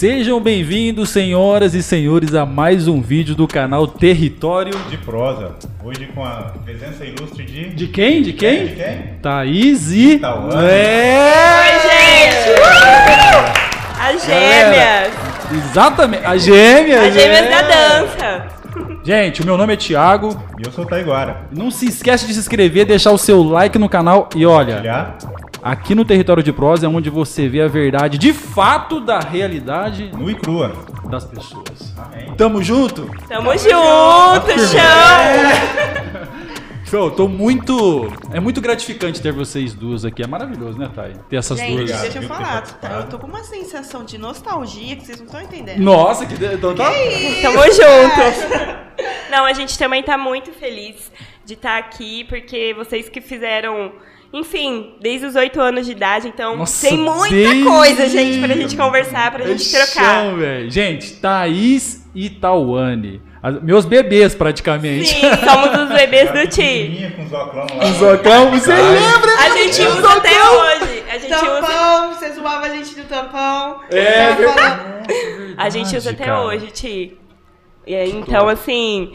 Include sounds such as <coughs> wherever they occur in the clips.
Sejam bem-vindos, senhoras e senhores, a mais um vídeo do canal Território. De prosa. Hoje com a presença ilustre de. De quem? De quem? De quem? Thaís e. É! Oi, gente! Uh! As gêmeas! Exatamente, as gêmeas! As gêmeas é. da dança! Gente, o meu nome é Thiago. E eu sou o Taiguara. Não se esquece de se inscrever, deixar o seu like no canal e olha? Aqui no Território de Prosa é onde você vê a verdade de fato da realidade Nu e crua. das pessoas. Amém. Tamo junto? Tamo junto, chão! Show, tô muito. É muito gratificante ter vocês duas aqui. É maravilhoso, né, Thay? Ter essas Gente, duas. Deixa eu falar, eu tô com uma sensação de nostalgia que vocês não estão entendendo. Nossa, que. Então tá. Tamo junto! Não, a gente também tá muito feliz de estar aqui, porque vocês que fizeram, enfim, desde os oito anos de idade, então Nossa, tem muita desde- coisa, gente, pra gente conversar, pra gente trocar. Chão, velho. Gente, Thaís e Tawane. As- Meus bebês, praticamente. Sim, somos os bebês do Ti. Pequenininha com os óculos lá. Zocão, você lembra? A gente Os usa até hoje. A gente usa, Tampão, você zoava a gente do tampão. É, Tava falando- a gente usa até cara. hoje, Ti. E então, assim,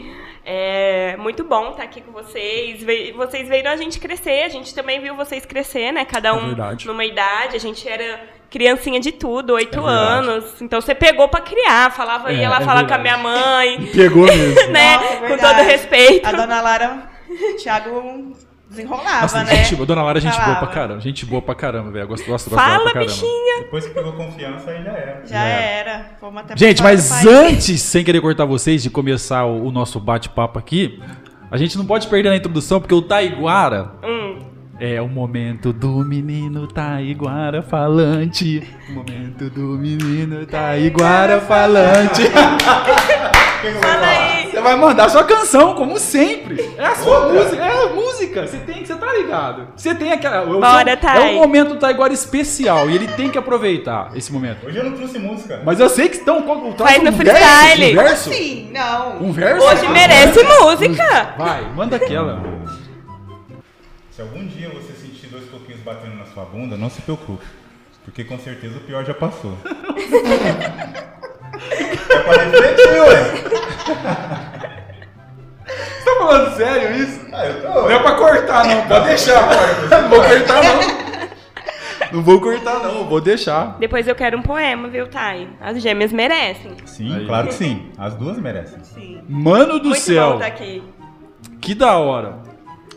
é muito bom estar aqui com vocês. Vocês viram a gente crescer, a gente também viu vocês crescer, né? Cada É um verdade. numa idade. A gente era criancinha de tudo, oito É anos. Então você pegou pra criar, falava, É, ia lá é falar com a minha mãe, <laughs> Pegou mesmo. né? Nossa, é com todo respeito. A dona Lara, o <laughs> Thiago desenrolava, Nossa, né? gente, boa, Dona Lara é gente boa pra caramba. Gente boa pra caramba, velho. Gosto, gosto, gosto Fala, pra bichinha. Depois que pegou confiança, aí já era. Já É. era. Fomos até Gente, mas antes, sem querer cortar vocês, de começar o, o nosso bate-papo aqui, a gente não pode perder na introdução, porque o Taiguara Hum. é o momento do menino Taiguara falante. O momento do menino Taiguara falante. <laughs> Fala aí. Você vai mandar sua canção, como sempre. É a sua música, é a música. Você tem, você tá ligado. Você tem aquela. Bora, seu- Thay. É um momento do Taiguara especial e ele tem que aproveitar esse momento. Hoje eu não trouxe música. Mas eu sei que estão. Faz no um freestyle. Verso, um verso? Sim, não. Um verso? Hoje merece música. Vai, manda aquela. Se algum dia você sentir dois coquinhos batendo na sua bunda, não se preocupe. Porque com certeza o pior já passou. é pra refletir, ué. Você tá falando sério isso? Ah, eu tô. Não é pra cortar, não. Pode deixar, Não vou cortar, não. Não vou cortar, não. Vou deixar. Depois eu quero um poema, viu, Thay? As gêmeas merecem. Sim, Aí. claro que sim. As duas merecem. Sim. Mano do Muito céu. bom tá aqui. Que da hora.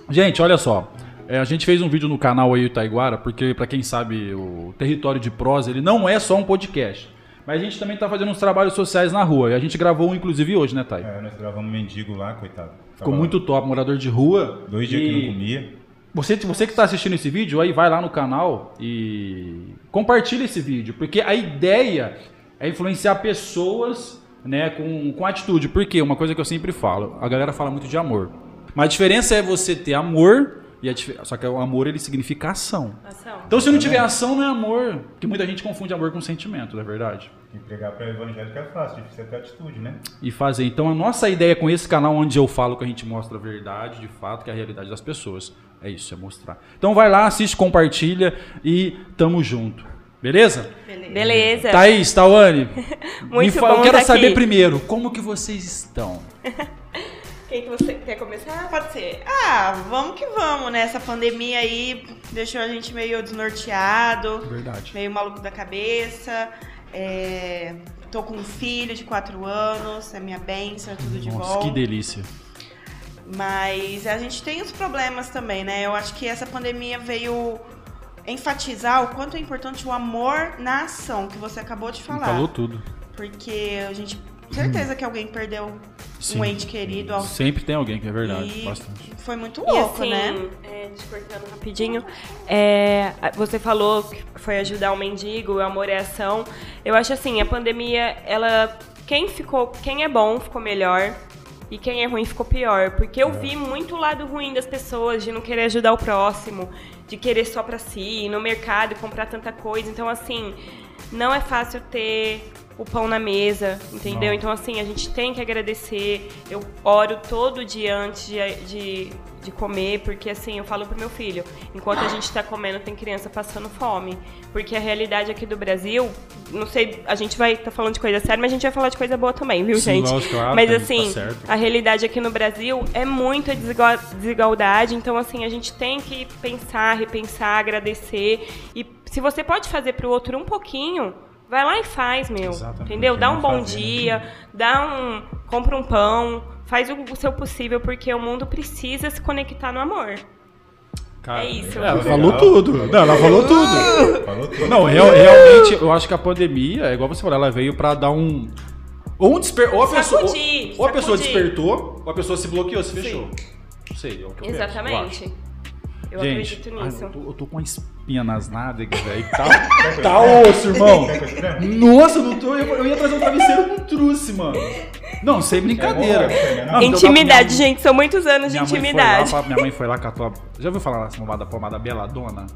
Gente, olha só. É, a gente fez um vídeo no canal aí, o Taiguara, porque, pra quem sabe, o Território de Prosa, ele não é só um podcast. Mas a gente também tá fazendo uns trabalhos sociais na rua. E a gente gravou um, inclusive, hoje, né, Thay? É, nós gravamos um mendigo lá, coitado. Ficou Tava muito top, morador de rua. Dois dias E que não comia. Você, você que está assistindo esse vídeo, aí vai lá no canal e compartilha esse vídeo, porque a ideia é influenciar pessoas, né, com, com atitude. Porque uma coisa que eu sempre falo, a galera fala muito de amor, mas a diferença é você ter amor e a só que o amor ele significa ação. Ação. Então se não tiver ação não é amor, porque muita gente confunde amor com sentimento, não é verdade? E pregar para evangélico é fácil, difícil é ter atitude, né? e fazer. Então a nossa ideia com esse canal onde eu falo que a gente mostra a verdade, de fato, que é a realidade das pessoas. É isso, é mostrar. Então vai lá, assiste, compartilha e tamo junto. Beleza? Beleza. Beleza. Thaís, Tawane, <laughs> me Muito fala- eu bom quero tá saber aqui. primeiro, como que vocês estão? <laughs> Quem que você quer começar? Pode ser. Ah, vamos que vamos, né? Essa pandemia aí deixou a gente meio desnorteado, Verdade. meio maluco da cabeça. É, tô com um filho de 4 anos, é minha bênção, é tudo de Nossa, bom. que delícia. Mas a gente tem os problemas também, né? Eu acho que essa pandemia veio enfatizar o quanto é importante o amor na ação, que você acabou de falar. Falou tudo. Porque a gente. Certeza que alguém perdeu Sim. um ente querido. Sempre tem alguém que é verdade, E bastante. foi muito E louco, assim, né? é, te cortando rapidinho, é, você falou que foi ajudar o mendigo, o amor é ação. Eu acho assim, a pandemia, ela. Quem ficou. Quem é bom ficou melhor. E quem é ruim ficou pior. Porque eu vi muito o lado ruim das pessoas, de não querer ajudar o próximo, de querer só pra si, ir no mercado e comprar tanta coisa. Então, assim, não é fácil ter o pão na mesa, entendeu? Não. Então, assim, a gente tem que agradecer. Eu oro todo dia antes de, de, de comer, porque, assim, eu falo pro meu filho, enquanto a gente tá comendo, tem criança passando fome. Porque a realidade aqui do Brasil, não sei, a gente vai tá falando de coisa séria, mas a gente vai falar de coisa boa também, viu, Sim, gente? lógico, claro, mas, tá assim, certo. a realidade aqui no Brasil é muita desigual- desigualdade, então assim, a gente tem que pensar, repensar, agradecer. E se você pode fazer pro outro um pouquinho, vai lá e faz, meu. Exatamente, entendeu? Dá um bom fazer, né? dia, dá um. compra um pão, faz o, o seu possível, porque o mundo precisa se conectar no amor. Cara, É isso. Ela Legal. falou tudo. Não, ela falou tudo. Falou tudo. Não, real- realmente, eu acho que a pandemia, é igual você falou, ela veio pra dar um. Ou, um desper... ou a pessoa. Sacudir, ou a pessoa despertou, ou a pessoa se bloqueou, se fechou. Não sei, é o que eu penso, eu Gente, acredito ai, nisso. eu, tô, eu tô com uma espinha nas nádegas, velho. Tá, <laughs> tá osso, irmão. Nossa, eu não tô, eu, eu ia trazer um travesseiro, não trouxe, mano. Não, sem brincadeira. É bom, Não, Intimidade, minha- gente, são muitos anos de Minha mãe, foi intimidade. lá, minha mãe foi lá catou a... Já ouviu falar nessa pomada, pomada Beladona?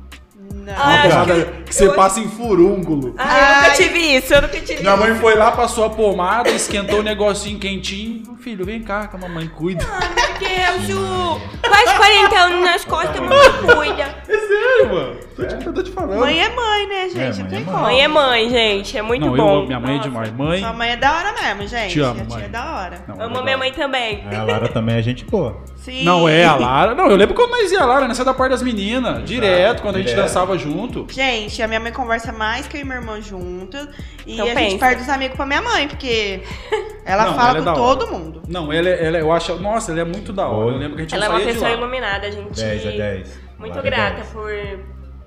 Não. Ah, Uma que- que, você eu- passa em furúnculo. Ah, eu nunca Ai. tive isso, eu nunca tive Minha isso. mãe foi lá, passou a pomada, esquentou o negocinho quentinho. Filho, vem cá que a mamãe cuida. Meu Deus, Ju! Quase 40 anos nas costas, mamãe cuida. <laughs> É sério, mano. Tô te, tô te falando. Mãe é mãe, né, gente? É, não mãe tem é como. Mãe é mãe, gente, é muito Não, eu bom. amo minha mãe é Nossa. demais. Mãe. Sua mãe é da hora mesmo, gente. Te amo, A tia mãe. é da hora. Não, Amo minha mãe também. A Lara também é gente boa. Sim. Não, é a Lara. Não, eu lembro quando nós ia a Lara, nessa da parte das meninas. Direto, quando a gente direto. Junto. Gente, a minha mãe conversa mais que eu e meu irmão juntos. E Então a gente pensa. perde os amigos pra minha mãe, porque <laughs> ela Não, fala ela é com todo mundo. Não, ela, é- ela, é- eu acho. Nossa, ela é muito da hora. Eu lembro que a gente Ela é uma pessoa iluminada, a gente. 10 a 10. Muito é grata 10. por,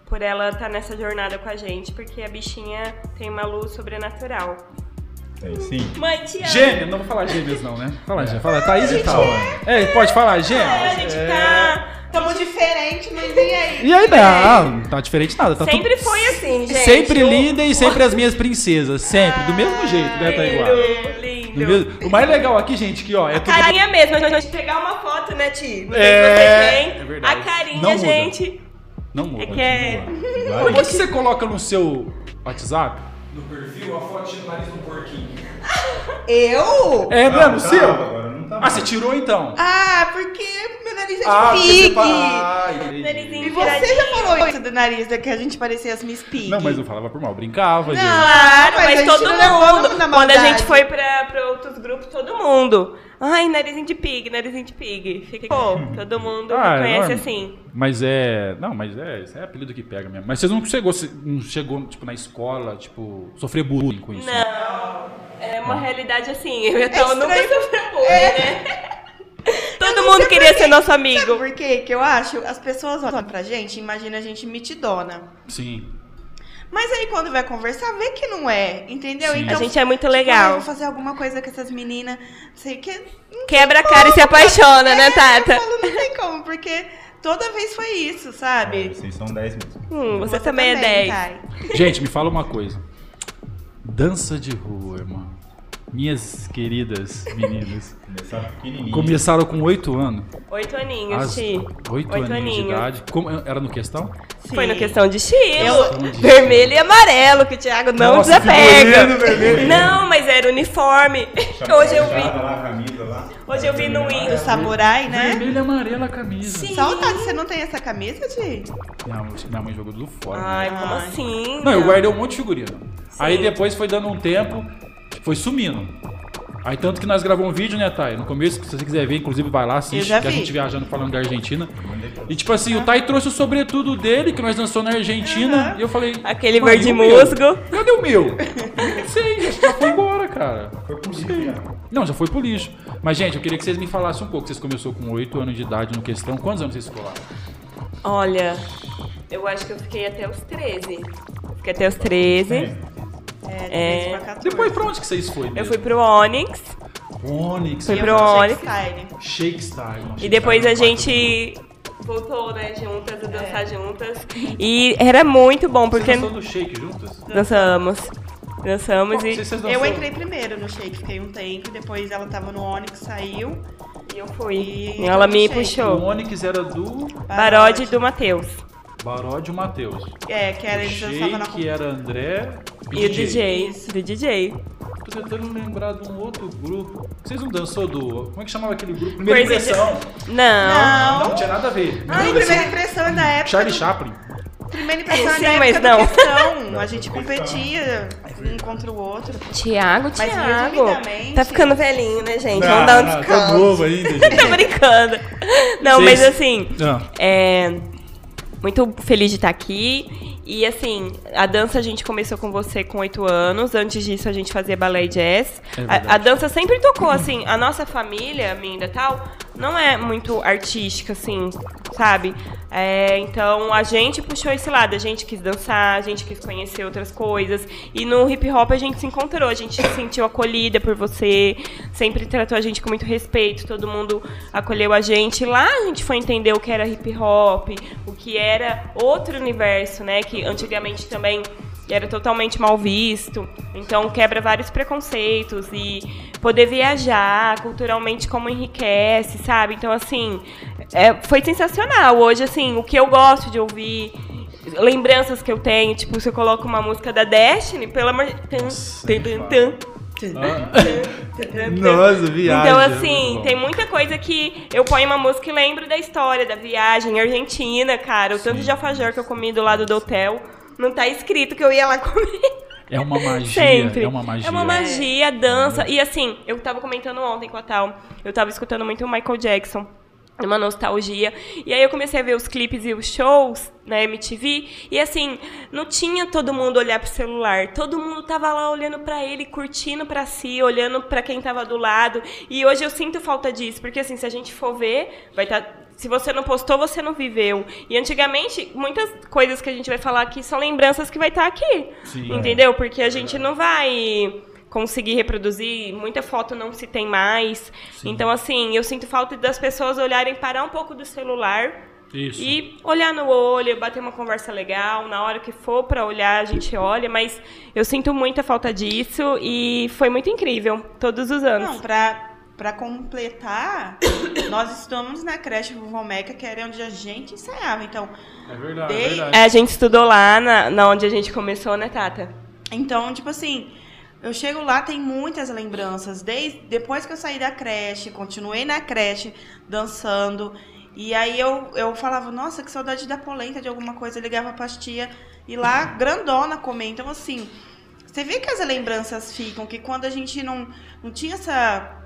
por ela estar nessa jornada com a gente, porque a bichinha tem uma luz sobrenatural. É, sim. Mãe, te amo. Gêmea, não vou falar gêmeas não, né? Fala, gêmea. Fala, Thaís e tal. É, pode falar, É, gêmeas. a gente É. tá. Tamo diferente, mas e aí? E aí, não, tá diferente nada. Tá Sempre tudo... foi assim, gente. Sempre O- linda e sempre as minhas princesas. Sempre, do mesmo jeito, né? Tá igual. Lindo, Do lindo. mesmo- O mais legal aqui, gente, que ó, é tudo. Carinha mesmo, a gente pegar uma foto, né, Ti? Não É, é verdade. A carinha, Não muda. gente. Não muda. É que é. Por que, que você coloca no seu WhatsApp? No perfil, a foto do nariz do porquinho. Eu? É mesmo, Não, seu? Tá, não Ah, mais. você tirou então? Ah, porque meu nariz é de Ah, porque pig. você. Ah, E você já falou isso do nariz, da que a gente parecia as Miss Pig. Não, mas eu falava por mal, brincava, gente. Claro, mas mas, todo não mundo. Quando a gente foi pra, pra outros grupos, todo mundo. Ai, narizinho de pig, narizinho de pig. Fica Pô, todo mundo Ah, é conhece assim. Mas é. Não, mas é. Isso é apelido que pega mesmo. Mas vocês não chegou, não chegou, tipo, na escola, tipo, sofrer bullying com isso? né? Não. É uma realidade assim. Eu então, É nunca sofri bullying, É. né? <laughs> Todo mundo queria ser nosso amigo. Sabe por quê? Que eu acho, as pessoas olham pra gente e imaginam a gente mitidona. Sim. Mas aí quando vai conversar, vê que não é, entendeu? Sim. A gente é muito tipo, ah, eu legal. vou fazer alguma coisa com essas meninas, não sei o que. Quebra a cara e se apaixona, né, É, Tata? Eu falo, não tem como, porque toda vez foi isso, É, sabe? vocês são 10 mesmo. Hum, você, também, é 10. Thay. Gente, me fala uma coisa. Dança de rua, irmão. Minhas queridas meninas. Começaram pequenininho. Começaram com 8 anos. Oito aninhos, As. 8 Oito aninhos de idade. Como, era no questão? Foi na Sim. questão de estilo. Eu- Vermelho e amarelo, que o Thiago não Nossa, desapega. vermelho. Não, mas era uniforme. Hoje eu vi. Chapada lá, a camisa lá. Hoje eu vi no Do Windows. samurai, né? Vermelho e amarelo a camisa. Sim. Saudade, você não tem essa camisa, Ti? Minha, minha mãe jogou tudo fora. Ai, como Ai. assim? Não, eu guardei um monte de figurino. Aí depois foi dando um tempo, foi sumindo. Aí tanto que nós gravamos um vídeo, né, Thay? No começo, se você quiser ver, inclusive vai lá, assiste, que a gente viajando falando da Argentina. E tipo assim, o Thay trouxe o sobretudo dele, que nós dançamos na Argentina, e eu falei... Aquele "Mãe, verde musgo." Cadê o meu? Não sei, já foi embora, cara. Foi isso já. Não, já foi pro lixo. Mas, gente, eu queria que vocês me falassem um pouco. Vocês começou com 8 anos de idade no questão. Quantos anos vocês lá? Olha, eu acho que eu fiquei até os 13. Fiquei até os 13. É, de 13 pra 14. Depois, pra onde que vocês foram? Eu fui pro Onyx. Onyx, Fui E eu pro fui Onyx. Shakestyle. Shake Style. E depois a não gente voltou, né, juntas, a dançar juntas. E era muito bom, Vocês porque dançou do Shake juntas? dançamos. Dançamos Não e sei se vocês Eu entrei primeiro no Shake, fiquei um tempo, depois ela tava no Onyx, saiu. e eu fui. E ela me Shake. O puxou. Onyx era do Barode do Matheus. Barode e o Matheus. É, que era O eles dançavam na Shake era André E o DJ. Do DJ. Tô tentando lembrar de um outro grupo. Vocês não dançou do. Como é que chamava aquele grupo? Primeira Coisa de- impressão. Não. Não, não tinha nada a ver. Ai, primeira impressão é da época. Charlie do- Chaplin. Primeira impressão é Sim, da época mas não. questão. A gente competia um contra o outro. Tiago, Mas Tiago. Tá ficando velhinho, né, gente? Vamos dar um tá descanso. novo ainda, <laughs> gente. Tô brincando. Não, Vocês- mas assim, Ah. é, muito feliz de estar aqui. E assim, a dança a gente começou com você com oito anos. Antes disso, a gente fazia balé e jazz. É a, a dança sempre tocou, assim. A nossa família, minha e tal, não é muito artística, assim, sabe? É, então a gente puxou esse lado. A gente quis dançar, a gente quis conhecer outras coisas. E no hip hop a gente se encontrou. A gente se sentiu acolhida por você. Sempre tratou a gente com muito respeito. Todo mundo acolheu a gente. Lá a gente foi entender o que era hip hop, o que era outro universo, né? Que antigamente também era totalmente mal visto. Então quebra vários preconceitos e poder viajar culturalmente como enriquece, sabe? Então assim, é, foi sensacional. Hoje assim, o que eu gosto de ouvir lembranças que eu tenho, tipo, se eu coloco uma música da Destiny, pelo amor de Nossa, viagem. então, assim, tem muita coisa que eu ponho uma música e lembro da história, da viagem. Argentina, cara, o tanto de alfajor que eu comi do lado do hotel. Não tá escrito que eu ia lá comer. É uma <laughs> magia. Sempre. É uma magia. É uma magia, dança. E assim, eu tava comentando ontem com a Tal, eu tava escutando muito o Michael Jackson. Uma nostalgia. E aí eu comecei a ver os clipes e os shows na MTV. E assim, não tinha todo mundo olhar pro celular. Todo mundo tava lá olhando pra ele, curtindo pra si, olhando pra quem tava do lado. E hoje eu sinto falta disso. Porque assim, se a gente for ver, vai estar. Se você não postou, você não viveu. E antigamente, muitas coisas que a gente vai falar aqui são lembranças que vai estar aqui. Sim. Entendeu? Porque a gente não vai conseguir reproduzir, muita foto não se tem mais. Então, assim, eu sinto falta das pessoas olharem, parar um pouco do celular Isso. e olhar no olho, bater uma conversa legal. Na hora que for pra olhar, a gente olha, mas eu sinto muita falta disso e foi muito incrível, todos os anos. Não, pra, pra completar, <coughs> nós estamos na creche Vovó Meca, que era onde a gente ensaiava. Então, É verdade, Dei- é verdade. É, a gente estudou lá, na, na onde a gente começou, né, Tata? então, tipo assim, eu chego lá, tem muitas lembranças. Desde depois que eu saí da creche, continuei na creche dançando. E aí eu, eu falava, nossa, que saudade da polenta de alguma coisa. Eu ligava pra tia e lá, grandona comer. Então, assim, você vê que as lembranças ficam, que quando a gente não, não tinha essa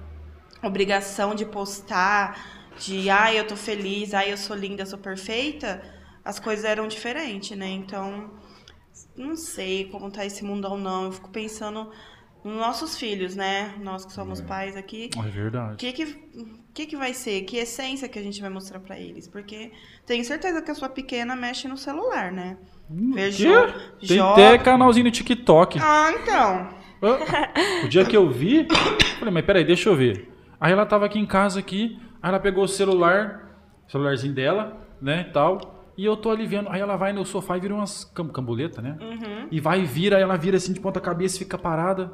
obrigação de postar, de ai, eu tô feliz, ai, eu sou linda, eu sou perfeita, as coisas eram diferentes, né? Então, não sei como tá esse mundão, não. Eu fico pensando nos nossos filhos, né? Nós que somos pais aqui. É O verdade. que que, que que vai ser? Que essência que a gente vai mostrar pra eles? Porque tenho certeza que a sua pequena mexe no celular, né? Vê Quê? jo- Tem até canalzinho no TikTok. Ah, então. O dia que eu vi, <coughs> falei, mas peraí, deixa eu ver. Aí ela tava aqui em casa aqui, aí ela pegou o celular, celularzinho dela, né, tal, e eu tô ali vendo. Aí ela vai no sofá e vira umas cam cambuletas, né? Uhum. E vai e vira, aí ela vira assim de ponta cabeça e fica parada.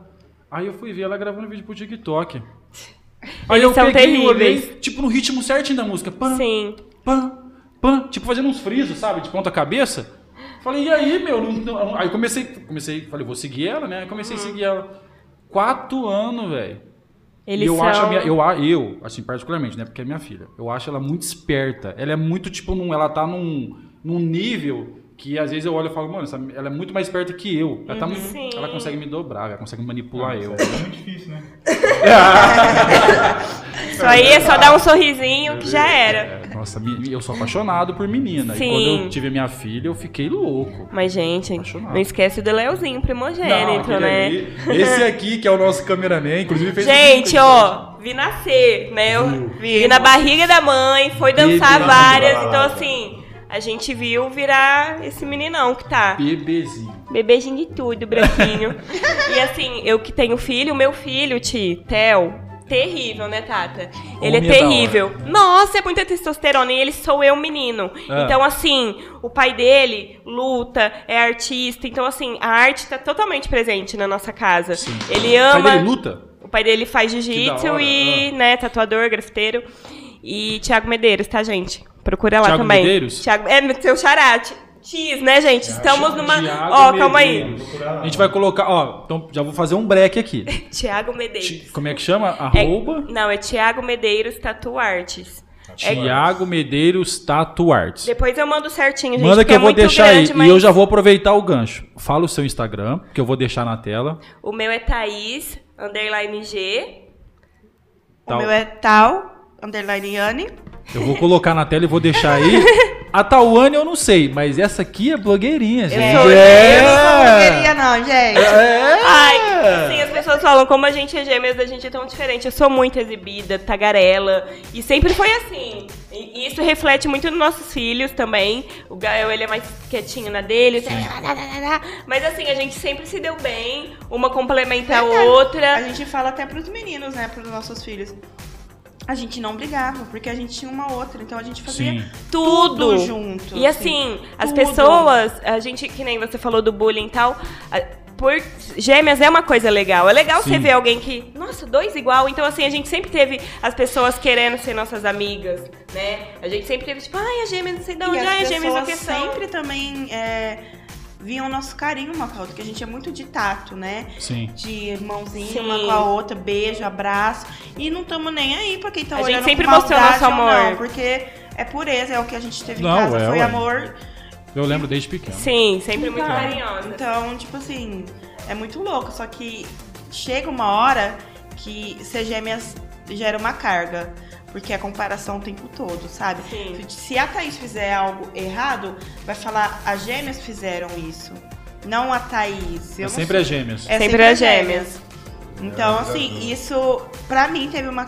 Aí eu fui ver ela gravando vídeo pro TikTok. <laughs> Aí Eles eu são peguei e olhei, tipo, no ritmo certinho da música. Pam, Sim. pam, pam, tipo fazendo uns frisos, sabe, de ponta cabeça. Falei, e aí, meu? Não- não- Aí comecei, comecei, falei, vou seguir ela, né? Aí comecei a seguir ela. Quatro anos, velho. E Eles eu são... acho a minha, eu, eu, assim, particularmente, né? Porque é minha filha. Eu acho ela muito esperta. Ela é muito, tipo, num, ela tá num, num nível que às vezes eu olho e falo, mano, essa- ela é muito mais esperta que eu. Ela, tá muito- Sim. ela consegue me dobrar, ela consegue manipular eu. Isso é muito difícil, né? <laughs> Isso aí é só dar um sorrisinho que já era. É, nossa, eu sou apaixonado por menina. E Sim. quando eu tive minha filha, eu fiquei louco. Mas, gente, Apaixonado. não esquece do Leozinho primogênito, aquele né? ali- esse aqui, que é o nosso cameraman, inclusive fez Gente, ó, vi nascer, né? Eu vi na barriga da mãe, foi dançar várias. Então, assim, a gente viu virar esse meninão que tá. bebezinho. Bebezinho de tudo, branquinho. <laughs> e assim, eu que tenho filho, o meu filho, Ti, Theo, terrível, né, Tata? Ele é Homem é terrível. Nossa, é muita testosterona e ele sou eu, menino. Ah. Então, assim, o pai dele luta, é artista. Então, assim, a arte tá totalmente presente na nossa casa. Ele O pai ama. dele luta? O pai dele faz jiu-jitsu e, né, tatuador, grafiteiro. E Thiago Medeiros, tá, gente? Procura lá Thiago também. Medeiros? Thiago, é, seu charate. X, né, gente? Estamos numa. Thiago Ó, calma aí. A gente vai colocar, ó, então já vou fazer um break aqui. <laughs> Tiago Medeiros. Como é que chama? É- Arroba não, é Tiago Medeiros Tatu Artes. É- Tiago Medeiros Tatu Arts. Depois eu mando certinho, gente. Manda que porque eu é vou muito deixar grande, aí. mas E eu já vou aproveitar o gancho. Fala o seu Instagram, que eu vou deixar na tela. O meu é Thaís, underline G. O Tal. meu é tal, underline Yane. Eu vou colocar na tela e vou deixar aí. A Tawane eu não sei, mas essa aqui é blogueirinha, gente. sou- é. Eu não sou blogueirinha não, gente. É. Ai, sim, as pessoas falam como a gente é gêmeas, a gente é tão diferente. Eu sou muito exibida, tagarela. E sempre foi assim. E isso reflete muito nos nossos filhos também. O Gael, ele é mais quietinho na dele. Mas assim, a gente sempre se deu bem. Uma complementa a outra. A gente fala até pros meninos, né, pros nossos filhos. A gente não brigava, porque a gente tinha uma outra, então a gente fazia Sim. tudo. junto. E assim, as tudo. pessoas, a gente, que nem você falou do bullying e tal, a- por gêmeas é uma coisa legal. É legal Sim. você ver alguém que, nossa, dois igual. Então, assim, a gente sempre teve as pessoas querendo ser nossas amigas, né? A gente sempre teve, tipo, ai, a gêmeas não sei de onde, ai, a as gêmeas não questão. sempre também é, viam nosso carinho uma com a outra, que a gente é muito de tato, né? Sim. De mãozinha Sim. uma com a outra, beijo, abraço. E não estamos nem aí pra quem tá A gente olhando sempre com mostrou maldade nosso amor. Não, porque é pureza, é o que a gente teve Não, em casa, é, foi ué. amor. Eu lembro desde pequeno. Sim, sempre muito Então, carinhosa. Então, tipo assim, é muito louco. Só que chega uma hora que ser gêmeas gera uma carga. Porque a comparação o tempo todo, sabe? Sim. Se a Thaís fizer algo errado, vai falar, as gêmeas fizeram isso. Não a Thaís. Eu É sempre as gêmeas. É Sempre sempre as as gêmeas. Então, É, assim, isso pra mim teve uma,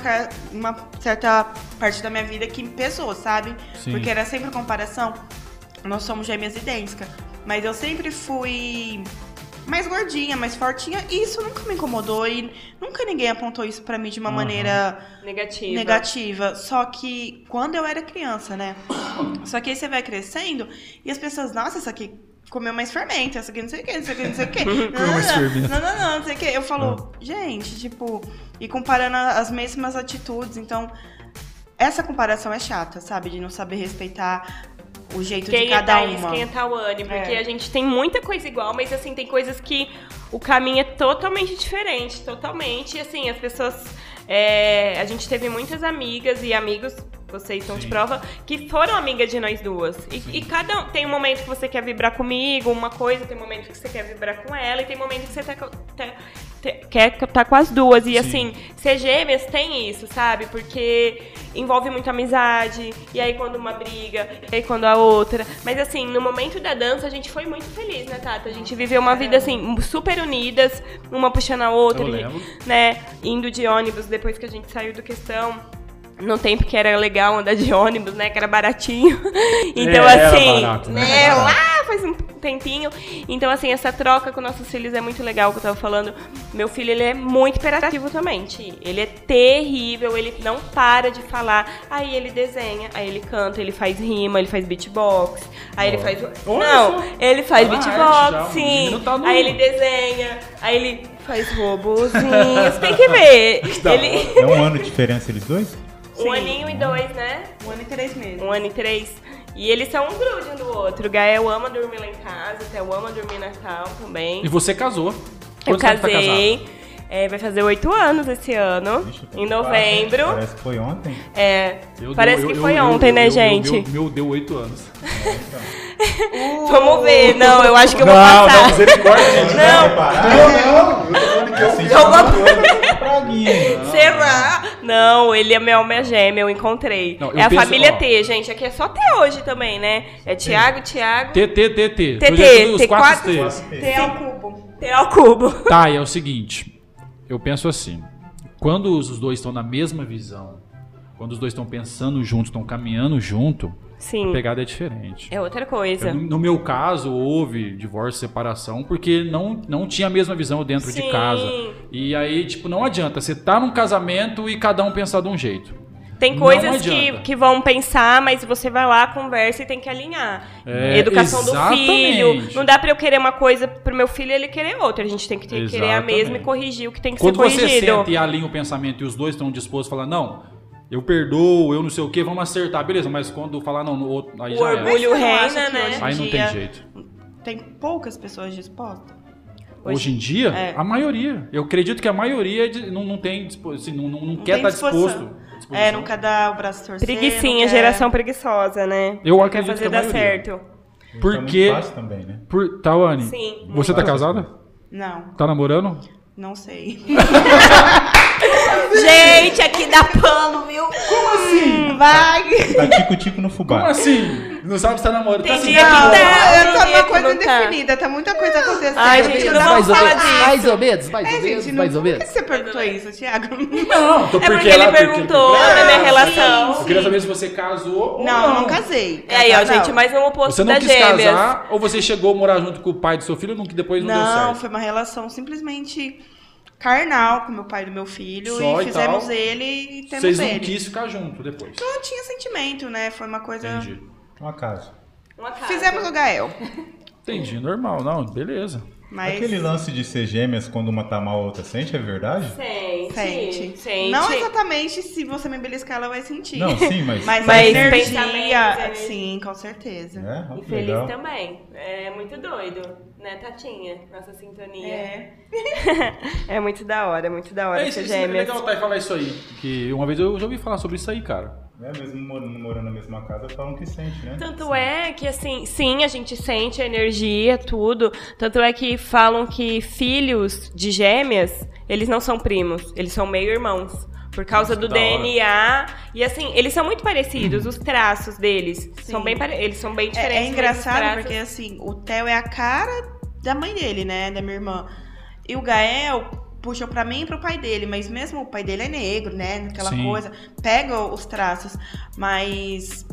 uma certa parte da minha vida que me pesou, sabe? Sim. Porque era sempre comparação. Nós somos gêmeas idênticas. Mas eu sempre fui mais gordinha, mais fortinha. E isso nunca me incomodou. E nunca ninguém apontou isso pra mim de uma Aham. maneira Negativa. negativa. Só que quando eu era criança, né? <coughs> Só que aí você vai crescendo e as pessoas, nossa, essa aqui comeu mais fermento, essa aqui não sei o que, não sei o que, <laughs> não sei o que. Comeu mais fermento. Não, não, não, não sei o que. Eu falo, gente, tipo, e comparando as mesmas atitudes, então. Essa comparação é chata, sabe? De não saber respeitar o jeito Quem de é cada Thaís, uma. quem é Tawane, porque É. a gente tem muita coisa igual, mas assim, tem coisas que o caminho é totalmente diferente, totalmente. E assim, as pessoas. é, a gente teve muitas amigas e amigos, vocês são de Sim. prova, que foram amigas de nós duas. E, e cada um tem um momento que você quer vibrar comigo, uma coisa, tem um momento que você quer vibrar com ela, e tem um momento que você tá, tá- te- quer estar com as duas. E Sim. assim, ser gêmeas tem isso, sabe? Porque envolve muita amizade, e aí quando uma briga, e aí quando a outra. Mas assim, no momento da dança a gente foi muito feliz, né, Tata? A gente viveu uma vida assim, super unidas, uma puxando a outra, e, né? Indo de ônibus depois que a gente saiu do questão. No tempo que era legal andar de ônibus, né? Que era baratinho. <laughs> Então, É, assim, barato, né? né? Lá faz um tempinho. Então, assim, essa troca com nossos filhos é muito legal, que eu tava falando. Meu filho, ele é muito hiperativo também, Ti. Ele é terrível, ele não para de falar. Aí ele desenha, aí ele canta, ele faz rima, ele faz beatbox. Aí ele faz... Não, só. ele faz Tá na beatbox, arte já, sim. tá no- Aí ele desenha, aí ele faz robozinhos. Tem que ver. ele... É um ano de diferença eles dois? Um Sim. aninho e dois, né? Um ano e três meses. Um ano e três. E eles são um grude um do outro. O Gael ama dormir lá em casa, até eu ama dormir na Natal também. E você casou. Eu Quanto tá casei. é, vai fazer oito anos esse ano, Vixe, tá em quase. novembro. Parece que foi ontem. É, Eu parece deu- que eu- foi eu- ontem, eu- né, eu- gente? Meu, meu deu oito anos. <laughs> Vamos ver. Não, eu acho que eu vou não, passar. não, misericórdia, gente. Não. Não, não, eu tô falando que eu senti Não, uma praguinha. Será? Não, ele é meu alma gêmea, eu encontrei. Não, eu é a penso, família ó. T, gente. Aqui é só T hoje também, né? É Tiago, Tiago, T, T, T, T. TT, Projeto dos T4. quatro T's. T ao cubo. T ao cubo. <laughs> Tá, e é o seguinte. Eu penso assim. Quando os dois estão na mesma visão, quando os dois estão pensando junto, estão caminhando junto, a Sim, pegada é diferente. é outra coisa. Eu, no meu caso, houve divórcio, separação, porque não, não tinha a mesma visão dentro de Sim. casa. E aí, tipo, não adianta. Você tá num casamento e cada um pensar de um jeito. Tem coisas que, que vão pensar, mas você vai lá, conversa e tem que alinhar. É, Educação do exatamente. filho. Não dá pra eu querer uma coisa pro meu filho e ele querer outra. A gente tem que ter, querer a mesma e corrigir o que tem que Quando ser você corrigido. senta e alinha o pensamento e os dois estão dispostos a falar, não, eu perdoo, eu não sei o que, vamos acertar, beleza, mas quando falar não, no outro, aí O já é. orgulho não reina, né? hoje Aí não tem jeito. Tem poucas pessoas dispostas. Hoje, em dia, é. a maioria. Eu acredito que a maioria é não, não tem assim, não, não, não quer estar disposição. disposto. É, não quer dar o braço torcer. Preguicinha, não quer- geração preguiçosa, né? Eu Não acredito quer fazer que a dar certo. Porque- Tá também, né? Por, Tawane, Sim. você tá casada? Não, Tá namorando? não sei. <laughs> Gente, aqui dá pano, viu? Como assim? Vai! Tá tico-tico no fubá. Como assim? Não sabe se tá namorando. Tem tá assim, dia que tá- Não, tá, eu tem tô que coisa não tá. indefinida, tá muita coisa acontecendo. Ai, gente, não não vamos falar disso. Mais ou menos, mais É, ou menos, gente, não, mais ou por que menos. você perguntou isso, Thiago? Não, <laughs> tô É porque porque ele perguntou porque- da minha Ah, relação. Eu queria saber se você casou ou Não, não. não casei. É aí, ó, gente, não. mais um oposto Você não da quis gêmeas. casar ou você chegou a morar junto com o pai do seu filho e depois não, deu Não, certo? foi uma relação simplesmente carnal com meu pai e do meu filho. Só e e fizemos ele e temos Vocês não ele. quis ficar junto depois. Não tinha sentimento, né? Foi uma coisa. Entendi. Um acaso. Uma casa. Fizemos o Gael. Entendi, normal. Não, beleza. Mas. Aquele lance de ser gêmeas quando uma tá mal, a outra sente, é verdade? Sente, Sente. sente. Não exatamente se você me beliscar, ela vai sentir. Não, sim, mas... <laughs> Mas, Mas energia, sim, com certeza. É, ó, E feliz legal. também. É muito doido, né, Tatinha? Nossa sintonia. É. <laughs> É muito da hora, é muito da hora É, isso, ser isso é gêmeas. legal, Thay, falar isso aí. Que uma vez eu já ouvi falar sobre isso aí, cara. É, mesmo morando, morando na mesma casa, falam que sente, né? Tanto é que, assim, sim, a gente sente a energia, tudo. Tanto é que falam que filhos de gêmeas, eles não são primos, eles são meio-irmãos. Por causa Nossa, do da hora. DNA. E assim, eles são muito parecidos, os traços deles. São Sim. bem pare... Eles são bem É, diferentes. é os engraçado traços- porque, assim, o Theo é a cara da mãe dele, né? Da minha irmã. E o Gael puxou pra mim e pro pai dele, mas mesmo o pai dele é negro, né? Aquela Sim. coisa. Pega os traços, mas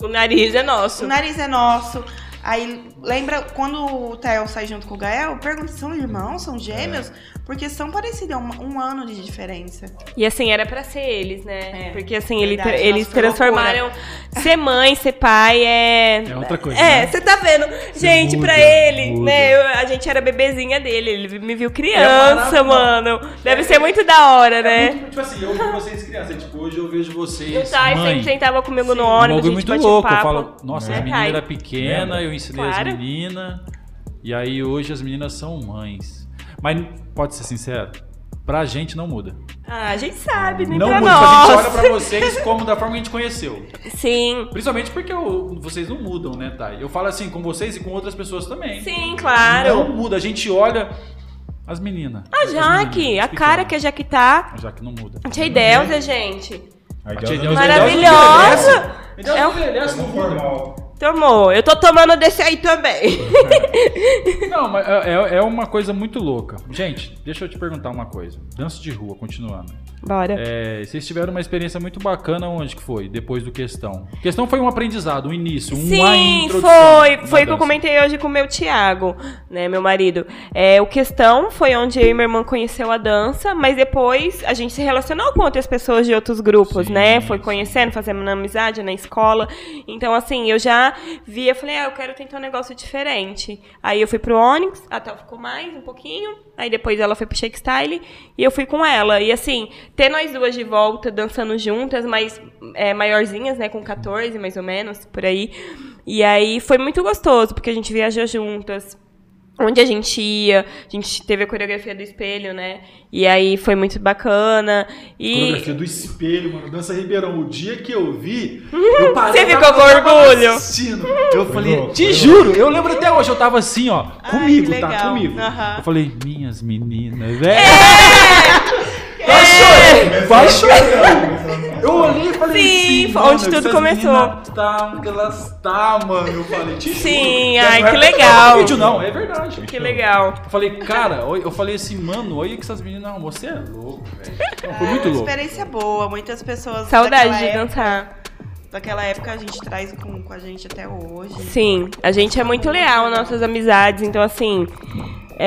O nariz é nosso. o nariz é nosso. Aí, lembra quando o Theo sai junto com o Gael? Pergunta, são irmãos? São gêmeos? Porque são parecidos, é um, um ano de diferença. E assim, era pra ser eles, né? É, Porque assim, ele verdade, tra- eles transformaram. Ser mãe, ser pai é. É outra coisa, É, né? você tá vendo? gente, muda, pra ele, muda. né? eu- a gente era bebezinha dele, ele me viu É criança, maravilhoso. mano. Deve ser muito da hora, É né? muito, tipo assim, eu vi vocês crianças. Tipo, hoje eu vejo O vocês. Thay mãe, sempre sentava comigo no um ônibus, gente muito batia louco. Eu papo. falo, nossa, Né, as meninas eram pequenas, eu ensinei Claro. as meninas. E aí hoje as meninas são mães. Mas pode ser sincero, pra gente não muda. Ah, a gente sabe, nem não pra muda. nós. A gente olha pra vocês como da forma que a gente conheceu. Sim, Principalmente porque eu- vocês não mudam, né, Thay? Eu falo assim com vocês e com outras pessoas também. sim, claro. Não muda. A gente olha as meninas. A as Jaque, meninas a cara que a Jaque tá. A Jaque não muda. A Tia Idelza, gente. A tia Idelza- Maravilhosa! É um- envelhece, não Vamos muda. Tomou. Eu tô tomando desse aí também. <laughs> Não, mas é, é- é uma coisa muito louca. Gente, deixa eu te perguntar uma coisa. Dança de rua, continuando. Bora. É, vocês tiveram uma experiência muito bacana onde que foi, depois do questão? Questão foi um aprendizado, um início, uma Sim, foi. Foi o que eu comentei hoje com o meu Thiago, né, meu marido. É, o questão foi onde eu e minha irmã conheceu a dança, mas depois a gente se relacionou com outras pessoas de outros grupos, Sim, né? Foi conhecendo, fazendo amizade na escola. Então, assim, eu já via, falei, ah, eu quero tentar um negócio diferente. Aí eu fui pro Onyx, a Théo ficou mais um pouquinho. Aí depois ela foi pro Shake Style e eu fui com ela. E assim, ter nós duas de volta dançando juntas, mas é, maiorzinhas, né? Com 14, mais ou menos, por aí. E aí foi muito gostoso, porque a gente viajou juntas. Onde a gente ia, a gente teve a coreografia do espelho, né? E aí foi muito bacana. E Coreografia do espelho, mano. Dança Ribeirão. O dia que eu vi, eu parei. Você ficou com orgulho? assistindo. Eu falei, louco, te juro, eu lembro até hoje, eu tava assim, ó, Ai, comigo, tá? Comigo. Eu falei, minhas meninas, velho. Quase Quase chorando. Eu olhei e falei Sim, assim, mano, onde tudo começou. Tá onde elas tá, mano. Eu falei, te juro. Sim, E ai, não é que legal. no vídeo, não, é verdade. que legal. Eu falei, cara, eu falei assim, mano, olha que essas meninas. Não, você é louco, velho. Não, Foi muito É uma louco. experiência boa, muitas pessoas. Saudade de dançar. Daquela época a gente traz com, com a gente até hoje. Sim, a gente é muito leal às nossas amizades, então assim,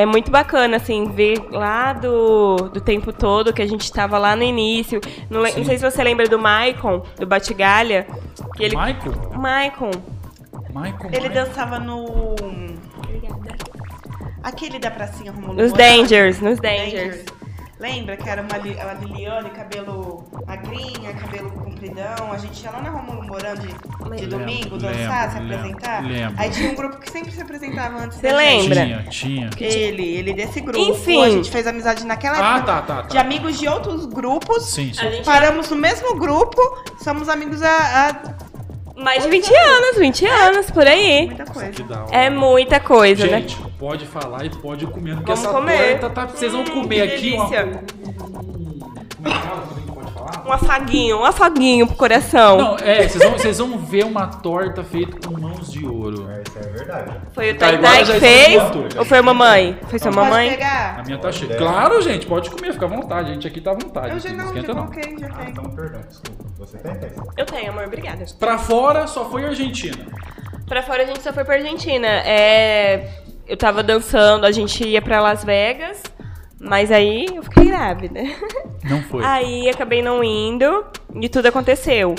é muito bacana, assim, ver lá do, do tempo todo que a gente tava lá no início. Não, le- não sei se você lembra do Maicon, do Batigalha. Que ele... Michael? Maicon. Michael? Ele Michael. dançava no. Aquele da pracinha Romulo Nos. Dangers, nos Dangers. Lembra que era uma Li- a Liliane, cabelo magrinha, cabelo compridão? A gente ia lá na Romulo Moran de, de domingo dançar, se lembro, apresentar? lembro. Aí tinha um grupo que sempre se apresentava antes. Você da gente. lembra? Tinha, tinha. Ele, ele desse grupo. Enfim. A gente fez amizade naquela Ah, época tá, tá, tá. de amigos de outros grupos. Sim, sim. A gente- Paramos no mesmo grupo, somos amigos há Mais de 20 anos, 20 anos, por aí. muita coisa. Que. É muita coisa, né? Gente, pode falar e pode comendo, porque Vamos essa comer. torta tá... Vocês vão Hum, comer que aqui uma... delícia. Como é que fala? Como é que pode falar? Um afaguinho, um afaguinho pro coração. Não, é, vocês vão, vocês vão ver uma torta feita com mãos de ouro. É, isso é verdade. Foi o Tá, Taitai agora que já fez? Ou foi a mamãe? Foi sua Pode mamãe? A pegar? minha tá cheia. Claro, gente, pode comer, fica à vontade. A gente aqui tá à vontade. Eu já não não, já esquenta não. coloquei, já Ah, tenho. então, perdão, desculpa. Você tem, Thaís? Eu tenho, amor, obrigada. Pra fora só foi Argentina. Pra fora a gente só foi pra Argentina. É, eu tava dançando, a gente ia pra Las Vegas, mas aí eu fiquei grávida. Não foi. <laughs> Aí acabei não indo e tudo aconteceu.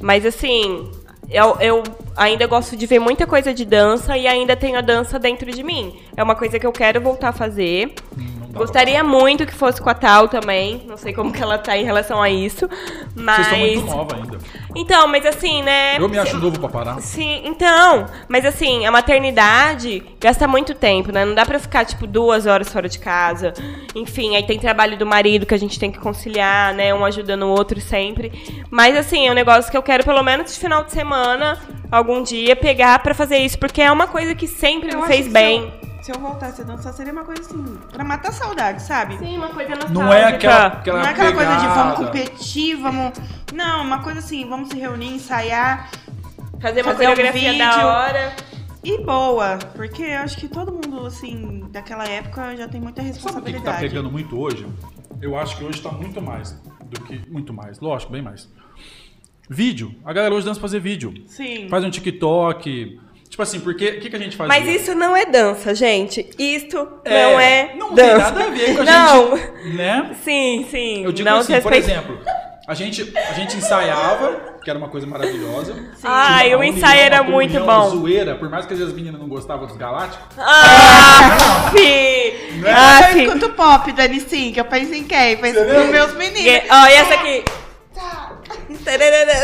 Mas assim, eu, eu ainda gosto de ver muita coisa de dança e ainda tenho a dança dentro de mim. É uma coisa que eu quero voltar a fazer. Dá Gostaria muito que fosse com a Tal também. Não sei como que ela tá em relação a isso. Mas. Vocês estão muito novos ainda. Então, mas assim, né? Eu me acho novo pra parar. Sim, então, mas assim, a maternidade gasta muito tempo, né? Não dá pra ficar, tipo, duas horas fora de casa. Enfim, aí tem trabalho do marido que a gente tem que conciliar, né? Um ajudando o outro sempre. Mas assim, é um negócio que eu quero, pelo menos de final de semana, algum dia, pegar pra fazer isso, porque é uma coisa que sempre Eu me fez bem. Se eu voltasse a dançar, seria uma coisa assim, pra matar a saudade, sabe? Sim, uma coisa nostálgica. Não é aquela, aquela Não é aquela coisa de vamos pegada. competir, vamos. Não, uma coisa assim, vamos se reunir, ensaiar Fazer uma fazer um coreografia da vídeo. hora. e boa. Porque eu acho que todo mundo, assim, daquela época já tem muita Sabe o que, que tá responsabilidade. pegando muito hoje? Eu acho que hoje tá muito mais do que. Muito mais, lógico, bem mais. Vídeo. A galera hoje dança pra fazer vídeo. Sim. Faz um TikTok. Tipo assim, porque o que, que a gente faz? Mas isso não é dança, gente. Isto não é Não tem dança. nada a ver com a <laughs> não. gente. Né? Sim, sim. Eu digo não assim, por exemplo, a gente, a gente ensaiava, que era uma coisa maravilhosa. Ai, Tinha o ensaio era muito bom. zoeira, por mais que às vezes as meninas não gostavam dos galácticos. Ah, fi! Ah, eu escuto pop, Dani Sim, que eu penso em quem? Penso nos meus meninos. Ó, e essa aqui.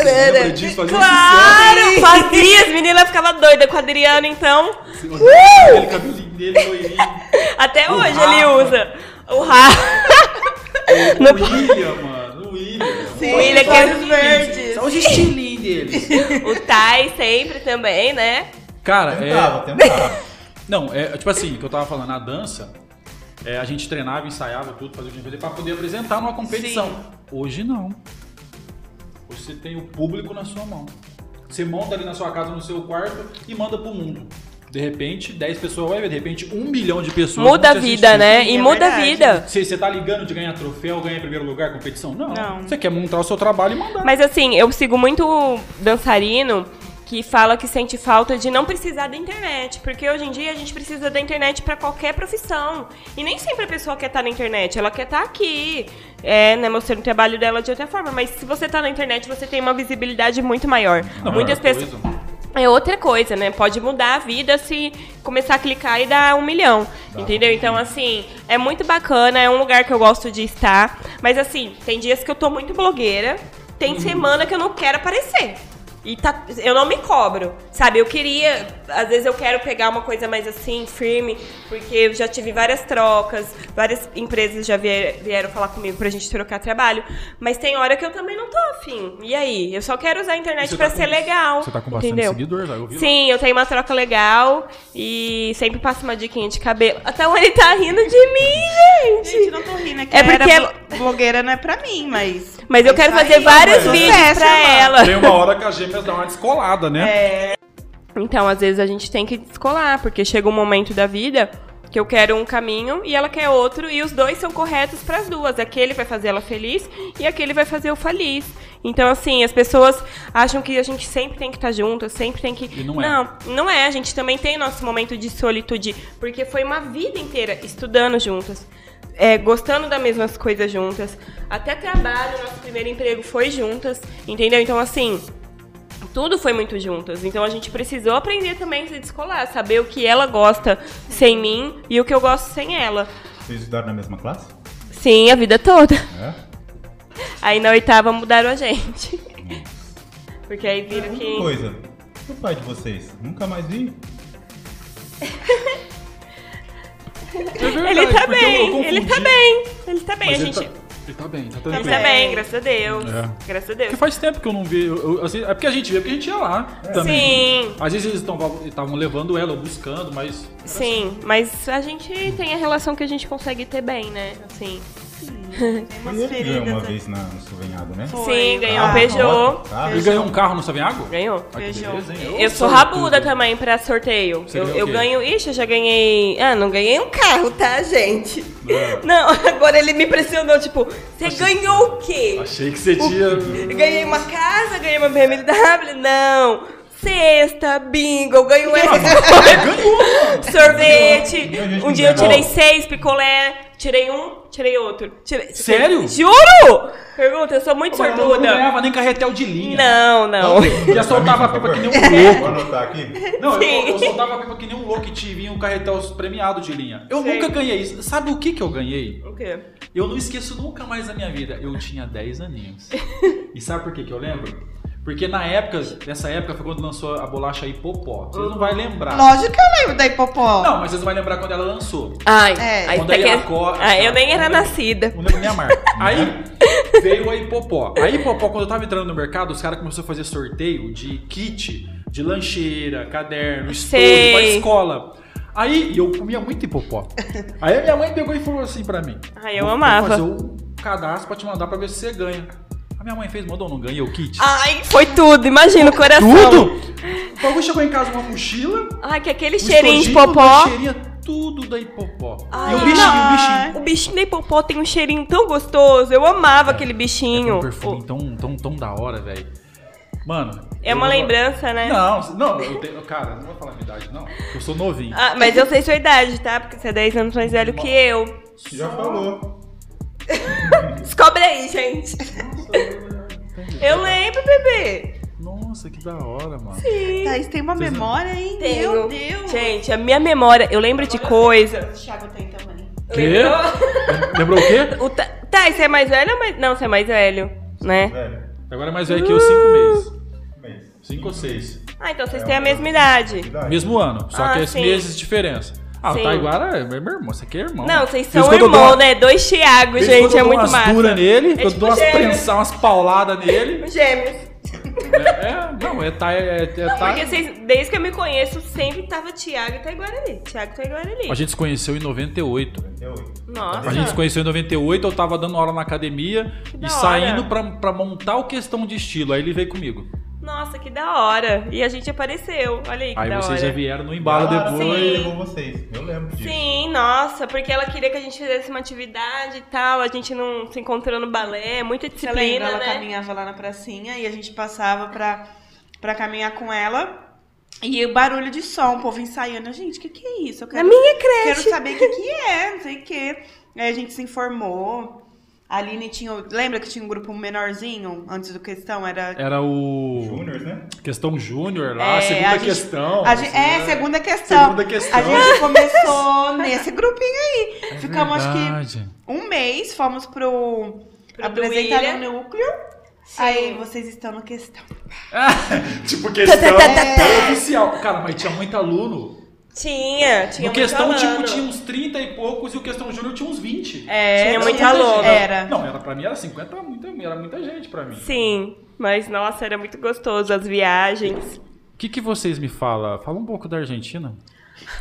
Lembra disso? Fazia Claro! Fazia, as meninas ficavam doidas com o Adriano, então. Aquele cabelinho dele, loirinho. Até O hoje Rafa. ele usa. O Rafa. O William, mano. O William. Sim, O William que é- olhos verdes. São os estilinhos deles. O Tai sempre também, né? Cara, é. Tentava, tentava. Não, é tipo assim, que eu tava falando, a dança, é, a gente treinava, ensaiava tudo, fazia o fazer pra poder apresentar numa competição. Hoje não. Você tem o público na sua mão. Você monta ali na sua casa, no seu quarto e manda pro mundo. De repente, 10 pessoas vai ver, de repente, um milhão de pessoas. Muda a vão te vida, né? E é muda a vida. Você, você tá ligando de ganhar troféu, ganhar primeiro lugar, competição? Não. Não. Você quer montar o seu trabalho e mandar. Mas assim, eu sigo muito dançarino que fala que sente falta de não precisar da internet, porque hoje em dia a gente precisa da internet pra qualquer profissão. E nem sempre a pessoa quer estar na internet, ela quer estar aqui, é, né, mostrando o trabalho dela de outra forma, mas se você tá na internet, você tem uma visibilidade muito maior. Não, Muitas outra pessoas é outra coisa, né? Pode mudar a vida se começar a clicar e dar um milhão. entendeu? Então, assim, é muito bacana, é um lugar que eu gosto de estar. Mas, assim, tem dias que eu tô muito blogueira, tem semana que eu não quero aparecer. E tá, eu não me cobro, sabe? Eu queria, às vezes eu quero pegar uma coisa mais assim, firme, porque eu já tive várias trocas, várias empresas já vier- vieram falar comigo pra gente trocar trabalho, mas tem hora que eu também não tô afim. E aí? Eu só quero usar a internet Você pra tá ser com- legal. Você tá com bastante entendeu? seguidor, já? Eu vi lá. Sim, eu tenho uma troca legal e sempre passo uma diquinha de cabelo. Até o ele tá rindo de mim, Gente, gente. não tô rindo, é que É porque era blo- blogueira não é pra mim, mas. Mas eu quero Isso fazer aí, vários mano. vídeos pra ela. Tem uma hora que as gêmeas dão uma descolada, né? Então, às vezes a gente tem que descolar, porque chega um momento da vida que eu quero um caminho e ela quer outro e os dois são corretos para as duas. Aquele vai fazer ela feliz e aquele vai fazer eu feliz. Então, assim, as pessoas acham que a gente sempre tem que estar junto, sempre tem que. E não é. Não, não é. A gente também tem nosso momento de solitude, porque foi uma vida inteira estudando juntas. é, gostando das mesmas coisas juntas. Até trabalho, nosso primeiro emprego foi juntas, entendeu? Então, assim, tudo foi muito juntas. Então a gente precisou aprender também a se descolar, saber o que ela gosta sem mim e o que eu gosto sem ela. Vocês estudaram na mesma classe? Sim, a vida toda. É? Aí na oitava mudaram a gente. Porque aí viram Outra que. coisa. O pai de vocês? Nunca mais vi? <laughs> É verdade, Ele tá porque eu- eu bem, ele tá bem. Ele tá bem, Mas a gente. tá, ele tá bem, tá Ele tranquilo. tá bem, graças a Deus. É. Graças a Deus. Porque faz tempo que eu não vi. eu- eu- assim, é porque a gente vê, porque a gente ia lá também. Sim. Às vezes eles estavam levando ela, ou buscando, mas. Sim, mas a gente tem a relação que a gente consegue ter bem, né? Assim. Tem Foi umas ele ganhou uma vez na, no Souvenhado, né? Foi. Sim, ganhou um Ah, Peugeot. moto, carro. Ele ganhou um carro no Saviago? Ganhou. Ah, Peugeot. beleza, hein? Eu sou rabuda tudo. também pra sorteio. Você Eu, ganhou eu o ganho. Ixi, eu já ganhei. Ah, não ganhei um carro, tá, gente? É. Não, <laughs> agora ele me impressionou, tipo, você ganhou o quê? Achei que você tinha. Eu ganhei uma casa, ganhei uma BMW? Não. Cesta, bingo, eu ganho esse <laughs> sorvete. Ganhou Um dia eu ganhou. tirei seis picolé, tirei um, tirei outro. Tirei- Sério? Juro! Pergunta, eu sou muito Eu não sortuda. ganhava nem carretel de linha. Não, não. Já soltava a pipa que nem um Vou louco. anotar aqui. Não, eu, Sim. eu soltava a pipa que nem um louco e te vinha um carretel premiado de linha. Eu Sei. nunca ganhei isso. Sabe o que que eu ganhei? O quê? Eu não esqueço nunca mais da minha vida. Eu tinha 10 aninhos. <laughs> E sabe por que que eu lembro? Porque na época, nessa época foi quando lançou a bolacha Hipopó. Vocês não vão lembrar. Lógico que eu lembro da hipopó. Não, mas vocês não vão lembrar quando ela lançou. Ai, É. aí Quando aí que... a co- Ah, eu nem era nascida. Não lembro nem a marca. <laughs> Aí veio a Hipopó. A Hipopó, quando eu tava entrando no mercado, os caras começaram a fazer sorteio de kit, de lancheira, caderno, Sei. pra escola. Aí e eu comia muito Hipopó. Aí a minha mãe pegou e falou assim pra mim: Ai, eu "Vou- amava." Vou fazer o cadastro pra te mandar pra ver se você ganha. A minha mãe fez, mandou, não ganhei o kit. Ai, foi tudo, imagina o coração. Tudo! O bagulho chegou em casa uma mochila, Ai, que aquele um cheirinho de popó. tudo da Hipopó. Ai, e o bichinho, o bichinho. O bichinho da hipopó tem um cheirinho tão gostoso. Eu amava aquele É bichinho. um perfume O- tão, tão, tão da hora, velho. Mano. É uma lembrança, né? Não, não, eu tenho, cara, não vou falar minha idade, não. Eu sou novinho. Ah, mas eu sei sua idade, tá? Porque você é 10 anos mais velho que eu. Já falou. <laughs> Descobre aí, gente. Eu lembro, bebê. Nossa, que da hora, mano. Thaís tem uma Vocês memória, hein? Tenho. Meu Deus. Gente, a minha memória, eu lembro de coisa. O Thiago tem também. Quê? Lembrou? Lembrou o quê? O Tá, e você é mais velho ou mais... Não, você é mais velho, né? Velho, Agora é mais velho que eu, cinco meses. Cinco ou seis. Ah, então vocês têm a mesma idade. Idade. Mesmo ano, só Ah, que é sim. meses de diferença. Ah, o Sim. Taiguara é meu irmão, você aqui é irmão. Não, vocês isso são irmãos, uma- né? Dois Thiago, por isso gente, que eu é dou muito umas massa. nele, É eu tipo dou umas prensar, umas pauladas nele. Gêmeos. É, é, não, é tá, é, é Não, tá. porque vocês, desde que eu me conheço, sempre tava Thiago e Taiguarali. Thiago e Taiguarali. A gente se conheceu em 98. 98. Nossa. A gente se conheceu em 98, eu tava dando aula na academia e saindo pra, pra montar o questão de estilo. Aí ele veio comigo. Nossa, que da hora. E a gente apareceu. Olha aí que Aí da vocês hora. já vieram no embalo depois. levou vocês. Eu lembro disso. Sim, nossa, porque ela queria que a gente fizesse uma atividade e tal, a gente não se encontrou no balé, muita Você lembra? disciplina, Ela né? caminhava lá na pracinha e a gente passava pra, pra caminhar com ela. E o barulho de som, o povo ensaiando. Gente, o que, que é isso? Eu Na quero, minha quero creche. saber o que, que é, não sei o que. Aí a gente se informou. A Aline tinha. o- Lembra que tinha um grupo menorzinho antes do questão? Era. Era o. Júnior, né? Questão Júnior lá, É, segunda a gente- questão. a gente- é, Né? segunda questão. Segunda questão. A gente começou <laughs> nesse grupinho aí. É Ficamos, acho que, verdade. um mês, fomos pro, Pro apresentar no núcleo. Aí vocês estão no questão. <laughs> tipo, questão Tá, tá, tá, tá. oficial. Cara, mas tinha muito aluno. Tinha, tinha no muito questão, tipo, aluno. tinha uns 30 e poucos e o questão Júnior tinha uns 20. É, Tinha muito tinha- aluno. Era. Não, era, pra mim era 50, era muita, era muita gente pra mim. Sim, mas nossa, era muito gostoso as viagens. O que, que vocês me falam? Fala um pouco da Argentina.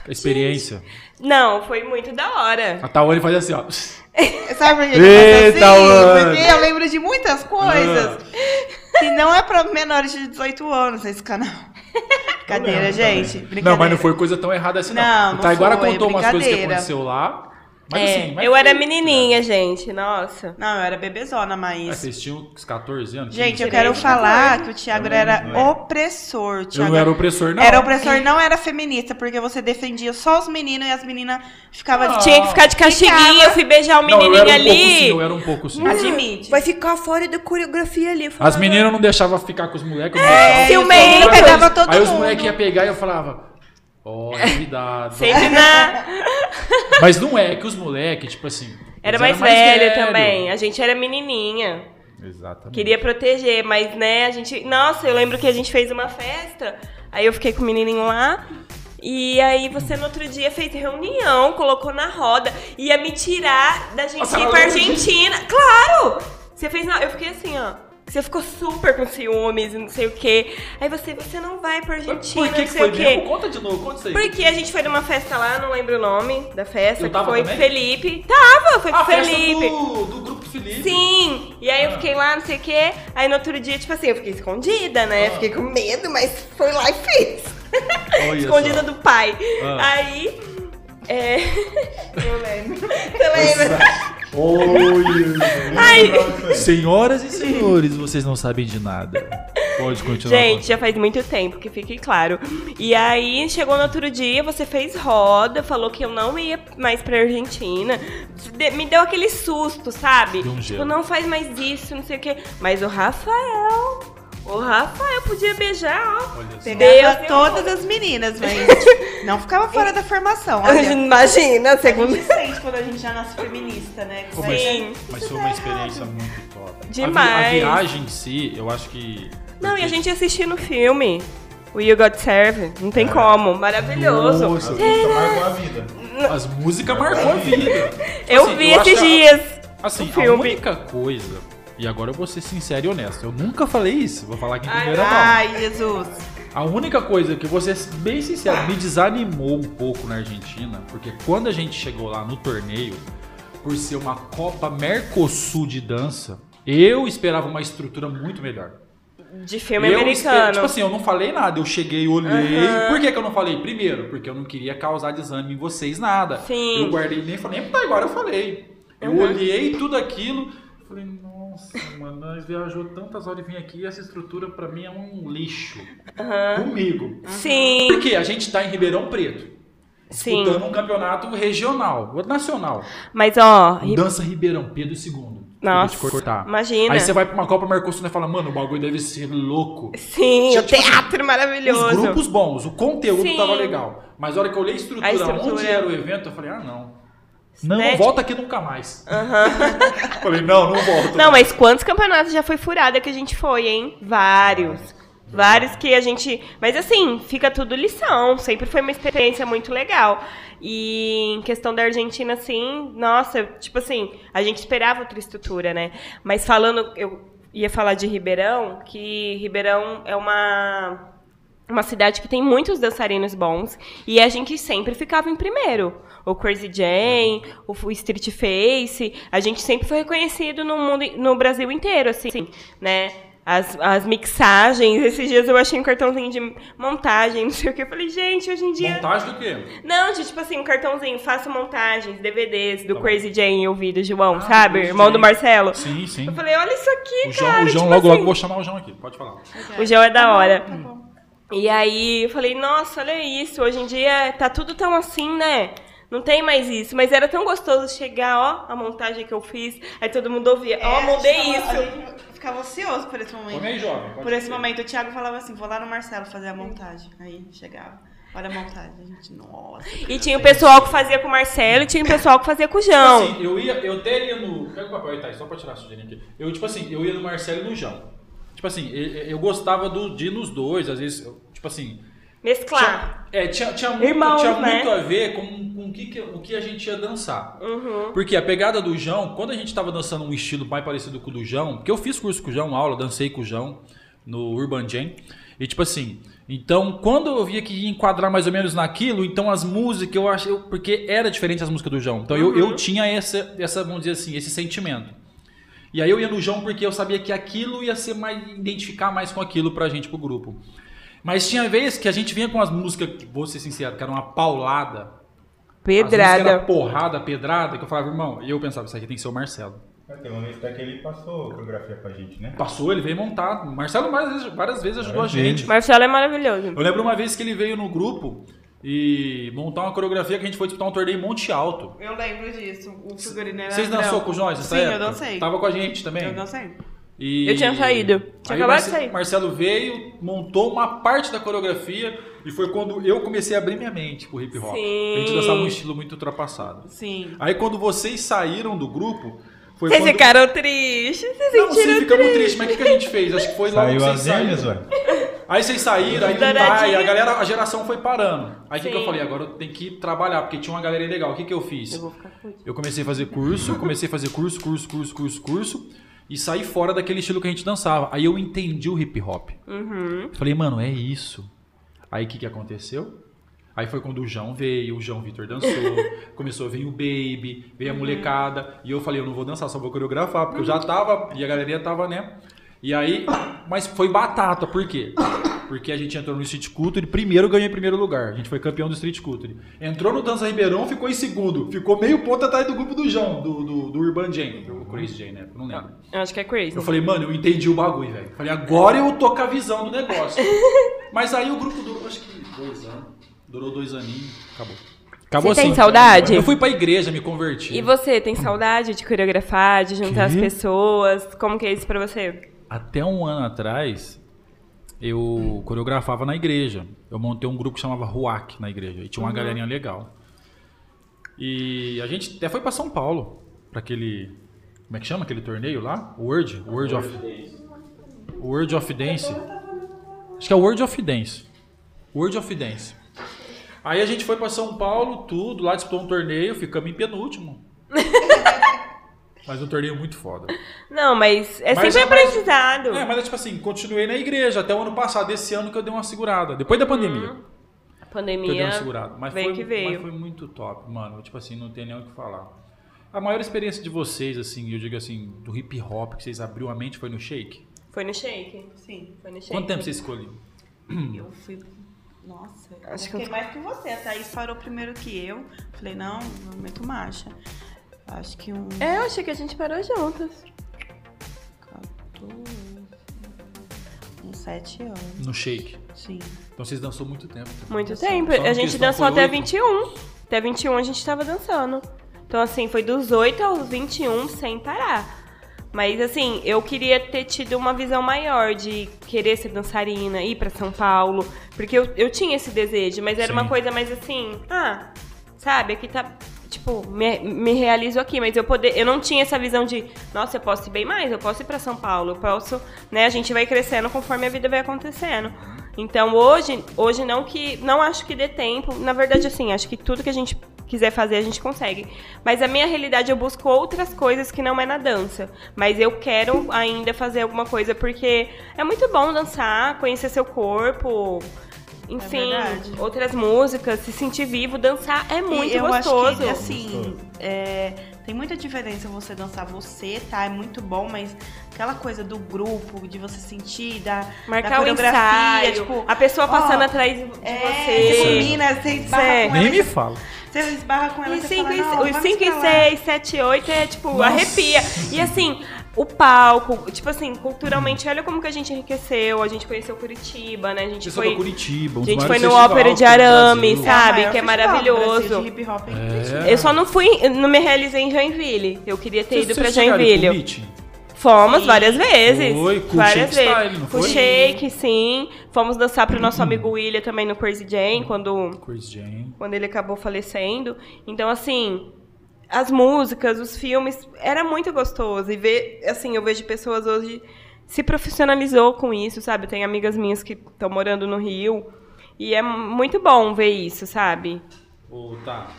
A experiência. Não, foi muito da hora. A Tawane faz assim, ó. <laughs> Sabe por que Eita, assim? Porque eu lembro de muitas coisas que não é pra menores de 18 anos esse canal. Brincadeira, lembro gente. Brincadeira. Não, mas não foi coisa tão errada assim, não. Não, o não Taiguara foi, contou umas coisas que aconteceu lá. Mas É, assim, mas eu foi- era menininha, gente, nossa. Não, eu era bebezona, Ah, mas... vocês tinham uns 14 anos? Gente, eu quero falar 14. que o Thiago Eu era né? opressor. O eu Thiago não era opressor, não. Era opressor, não era feminista, porque você defendia só os meninos e as meninas ficavam... Ah. Tinha que ficar de castiguinho, Ficava. eu fui beijar o Não, eu menininho era um ali. pouco sim, eu era um pouco sim. Admite. Vai ficar fora da coreografia ali. As meninas não deixavam ficar com os moleques. eu não É. Aí- Pegava todo Aí os mundo. moleques iam pegar e eu falava, ó, <laughs> cuidado. Sempre na... <laughs> Mas não é que os moleques, tipo assim, Era mais, eram mais velho, velho. também. A gente era menininha. Exatamente. Queria proteger, mas né, a gente. Nossa, eu lembro que a gente fez uma festa, aí eu fiquei com o menininho lá. E aí você no outro dia fez reunião, colocou na roda, ia me tirar da gente Nossa, ir pra Argentina. Claro! Você fez. na- Eu fiquei assim, ó. Você ficou super com ciúmes e não sei o quê. Aí você, você não vai pra Argentina, Por que, que foi o quê. mesmo? Conta de novo, conta isso aí. Porque a gente foi numa festa lá, não lembro o nome da festa, Eu que foi também? Felipe. Tava, foi com a o festa Felipe. do, do grupo Felipe. Sim! E aí eu Ah. fiquei lá, não sei o quê. Aí no outro dia, tipo assim, eu fiquei escondida, né? Ah. Fiquei com medo, mas foi lá e fiz. <laughs> Escondida só. do pai. Ah. Aí. É. Eu lembro. Você lembra? Oi, Senhoras e senhores, vocês não sabem de nada. Pode continuar. Gente, já faz muito tempo, que fique claro. E aí, chegou no outro dia, você fez roda, falou que eu não ia mais pra Argentina. De- Me deu aquele susto, sabe? Deu um tipo, não faz mais isso, não sei o quê. Mas o Rafael. O Rafael podia beijar, ó. Pegava Deus, todas as meninas, <laughs> mas não ficava fora da formação. Olha, Imagina, a segundo. gente sente quando a gente já nasce feminista, né? Pô, mas, Sim. mas foi uma experiência muito top. A vi- Demais. A, viagem em si, eu acho que. Não, e a gente assistiu no filme. O You Got Serve. Não tem como. Maravilhoso. Nossa, A música marcou a vida. as músicas marcou a vida. Eu Assim, vi eu esses a- dias. Assim, o a única coisa. E agora eu vou ser sincero e honesto. Eu nunca falei isso. Vou falar aqui em primeira mão. Ai, Jesus. A única coisa que eu vou ser bem sincero, me desanimou um pouco na Argentina, porque quando a gente chegou lá no torneio, por ser uma Copa Mercosul de dança, eu esperava uma estrutura muito melhor. De filme eu americano. espe- Tipo assim, eu não falei nada, eu cheguei, olhei. Por que, que eu não falei? Primeiro, porque eu não queria causar desânimo em vocês, nada. Sim. Eu guardei nem falei, nem agora eu falei. Eu Uhum. olhei tudo aquilo, falei, nossa, mano, nós viajou tantas horas e vim aqui e essa estrutura pra mim é um lixo. Comigo. Sim, Porque a gente tá em Ribeirão Preto. sim. Disputando um campeonato regional, nacional. Mas ó, Dança Ribeirão, Pedro II. Nossa, cortar. imagina. Aí você vai pra uma Copa Mercosul e fala, mano, o bagulho deve ser louco. sim, Tinha, o tipo teatro maravilhoso. Os grupos bons, o conteúdo Sim. tava legal. Mas a hora que eu olhei a estrutura, A estrutura. onde era o evento, eu falei, ah, não. Não, Né? volta aqui nunca mais. <laughs> falei, não, não volto. Não, mas quantos campeonatos já foi furada que a gente foi, hein? Vários. Vários que a gente. Mas assim, fica tudo lição. Sempre foi uma experiência muito legal. E em questão da Argentina, assim, nossa, tipo assim, a gente esperava outra estrutura, né? Mas falando, eu ia falar de Ribeirão, que Ribeirão é uma. Uma cidade que tem muitos dançarinos bons e a gente sempre ficava em primeiro. O Crazy Jane, o o Street Face, a gente sempre foi reconhecido no mundo, no Brasil inteiro, assim, né? As, as mixagens, esses dias eu achei um cartãozinho de montagem, <laughs> não sei o que. Eu falei, gente, hoje em dia. Montagem do quê? Não, de tipo assim, um cartãozinho, faço montagens, DVDs do Tá. Crazy Jane e vi do João, Ah, sabe? Crazy Irmão do Jane. Marcelo. Sim, sim. Eu falei, olha isso aqui, O João, cara. o João tipo logo, assim, logo, vou chamar o João aqui, pode falar. o João é da Tá hora. bom, tá bom. E aí eu falei, nossa, olha isso, hoje em dia tá tudo tão assim, né? Não tem mais isso, mas era tão gostoso chegar, ó, a montagem que eu fiz, aí todo mundo ouvia, É, ó, gente mudei isso. A gente ficava ansioso por esse momento. Aí, jovem. Por esse momento, o Thiago falava assim: vou lá no Marcelo fazer a montagem. Aí chegava, olha a montagem. A gente, nossa. E tinha o pessoal que fazia com o Marcelo e tinha o pessoal que fazia com o João. Tipo assim, eu ia, eu até ia no. Pega o papel aí, tá? Só pra tirar a sujeirinha aqui. Eu, tipo assim, eu ia no Marcelo e no João. Tipo assim, eu, gostava do, de ir nos dois, às vezes, eu- tipo assim. Mesclar. Tinha, é, tinha, tinha muito, Irmãos, tinha né? muito a ver com, com o, que, o que a gente ia dançar. Uhum. Porque a pegada do João, quando a gente tava dançando um estilo mais parecido com o do João, porque eu fiz curso com o João, aula, dancei com o João no Urban Jam. E tipo assim, então quando eu via que ia enquadrar mais ou menos naquilo, então as músicas eu achei. Porque era diferente as músicas do João. Então eu, eu tinha essa, essa, vamos dizer assim, esse sentimento. E aí eu ia no João porque eu sabia que aquilo ia ser mais. identificar mais com aquilo pra gente, pro grupo. Mas tinha vezes que a gente vinha com as músicas, vou ser sincero, que era uma paulada. As músicas era Pedrada. porrada, pedrada, que eu falava, irmão, e eu pensava, isso aqui tem que ser o Marcelo. Mas Tem uma vez até que ele passou a coreografia pra gente, né? Passou, ele veio montar. O Marcelo várias vezes, várias vezes ajudou Várias a gente. vezes. Marcelo é maravilhoso. Eu lembro uma vez que ele veio no grupo e montar uma coreografia que a gente foi disputar um torneio em Monte Alto. Eu lembro disso. O figurino era Vocês dançou com nessa Sim, época? eu dancei. Tava com a gente também? Eu dancei. E... Eu tinha saído. Tinha acabado Marce- de sair. Marcelo veio, montou uma parte da coreografia e foi quando eu comecei a abrir minha mente pro hip hop. Sim. A gente dançava um estilo muito ultrapassado. Sim. Aí quando vocês saíram do grupo, foi Vocês quando... ficaram tristes, vocês Não, sim, sentiram ficamos tristes, mas o que, que a gente fez? Acho que foi logo que Saiu vocês as gêmeas, saíram. ué. Aí vocês saíram, aí não tá, e a galera, a geração foi parando. Aí o que, que eu falei? Agora eu tenho que trabalhar, porque tinha uma galera legal. O que, que eu fiz? Eu vou ficar com isso. Eu comecei a fazer curso, comecei a fazer curso, curso, curso, curso, curso, e saí fora daquele estilo que a gente dançava. Aí eu entendi o hip hop. Uhum. Falei, mano, é isso. Aí o que, que aconteceu? Aí foi quando o João veio, o João Vitor dançou, <laughs> começou a vir o Baby, veio a molecada, e eu falei, eu não vou dançar, só vou coreografar, porque eu já tava, e a galeria tava, né? E aí, mas foi batata, por quê? Porque a gente entrou no Street Culture, primeiro ganhou em primeiro lugar, a gente foi campeão do Street Culture. Entrou no Dança Ribeirão, ficou em segundo, ficou meio ponto atrás do grupo do João, do, do, do Urban Jane, o Crazy Jane, né? Não lembro. Eu acho que é crazy. Eu falei, mano, eu entendi o bagulho, velho. Falei, agora eu tô com a visão do negócio. <laughs> Mas aí o grupo durou, acho que dois anos. Durou dois aninhos. Acabou. Acabou Você tem assim. saudade? Eu fui pra igreja, me converti. E você, tem saudade de coreografar, de juntar as Quê? pessoas? Como que é isso pra você? Até um ano atrás, eu coreografava na igreja. Eu montei um grupo que chamava Ruac na igreja. E tinha uma Uhum. galerinha legal. E a gente até foi pra São Paulo. Pra aquele. Como é que chama aquele torneio lá? Word? Word of. Word of Dance. Acho que é Word of Dance. Word of Dance. Aí a gente foi pra São Paulo, tudo, lá disputou um torneio, ficamos em penúltimo. <laughs> Mas um torneio muito foda. Não, mas é Mas sempre é mais- aprendizado. É, mas é tipo assim, continuei na igreja até o ano passado, esse ano que eu dei uma segurada. Depois da pandemia. A Que eu dei pandemia uma segurada. Mas veio foi, que veio. mas foi muito top, mano. Tipo assim, não tem nem o que falar. A maior experiência de vocês, assim, eu digo assim, do hip hop, que vocês abriu a mente foi no shake? Foi no shake. Sim. Foi no shake. Quanto tempo você escolheu? Eu fui. Nossa, Acho que eu fiquei eu- mais que você. A Thaís parou primeiro que eu. Falei, não, eu meto marcha. Acho que um. É, eu achei que a gente parou juntas. 14. Uns 7 anos. No shake. Sim. Então vocês dançou muito tempo. Muito Dançou. tempo. A gente dançou até oito? 21. Até 21 a gente tava dançando. Então, assim, foi dos 8 aos 21 sem parar. Mas, assim, eu queria ter tido uma visão maior de querer ser dançarina, ir pra São Paulo. Porque eu, eu tinha esse desejo, mas era Sim. uma coisa mais assim, ah, sabe, aqui tá. Tipo, me, me realizo aqui, mas eu poder, eu não tinha essa visão de, nossa, eu posso ir bem mais, eu posso ir pra São Paulo, eu posso, né? A gente vai crescendo conforme a vida vai acontecendo. Então hoje, hoje não que não acho que dê tempo. Na verdade, assim, acho que tudo que a gente quiser fazer a gente consegue. Mas a minha realidade eu busco outras coisas que não é na dança. Mas eu quero ainda fazer alguma coisa porque é muito bom dançar, conhecer seu corpo. Enfim, verdade. outras músicas, se sentir vivo, dançar é muito E eu gostoso. acho que, assim, é, tem muita diferença você dançar você, tá? É muito bom, mas aquela coisa do grupo, de você sentir, da, Marcar da coreografia, ensaio, tipo, a pessoa passando ó, atrás de é, você. você combina, você esbarra Certo. com ela. Nem me fala. Você esbarra com ela E você cinco fala, e- não, os vamos 5 e pra lá. 6, 7 e 8 é tipo, arrepia. E assim, o palco, tipo assim, culturalmente, olha como que a gente enriqueceu. A gente conheceu Curitiba, né? A gente foi. Curitiba, um A gente foi no Ópera de Arame. É sabe? maior Que é maravilhoso. Brasil de hip hop é em Curitiba. É. Eu só não fui, não me realizei em Joinville. Eu queria ter Vocês- ido em Joinville. Fomos Sim. várias vezes. Foi, com o várias Shake vezes. Style, não Com? Shake, sim. Fomos dançar pro nosso amigo William também no Crazy Jane, quando Chris Jane. quando ele acabou falecendo. Então, assim, as músicas, os filmes, era muito gostoso. E ver, assim, eu vejo pessoas hoje se profissionalizou com isso, sabe? Tem amigas minhas que estão morando no Rio. E é muito bom ver isso, sabe? Ô, tá.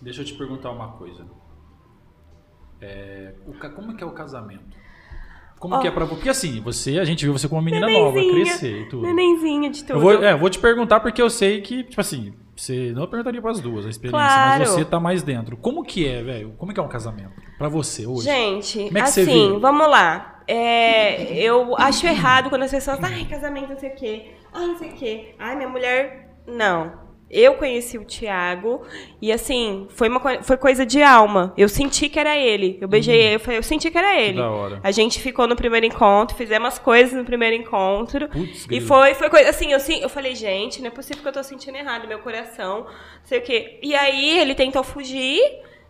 Deixa eu te perguntar uma coisa. É, o como que é o casamento? Como Ó. que é pra você? Porque assim, você, a gente viu você como uma menina nova, crescer e tudo. Nenenzinha de tudo. Eu vou, é, vou te perguntar porque eu sei que, tipo assim, você não perguntaria pras duas a experiência, Claro. mas você tá mais dentro. Como que é, velho? Como que é um casamento? Pra você hoje? Gente, Como é que você assim, vê? vamos lá. É, eu acho errado quando as pessoas, ai, casamento, não sei o quê. Ai, não sei o quê. Ai, minha mulher. Não. Eu conheci o Thiago e assim, foi, uma, foi coisa de alma. Eu senti que era ele. Eu beijei ele, eu, falei, eu senti que era ele. Uhum. da hora. A gente ficou no primeiro encontro, fizemos as coisas no primeiro encontro. Putz, e foi, foi coisa assim, eu, eu falei, gente, não é possível que eu tô sentindo errado, meu coração, não sei o quê. E aí ele tentou fugir,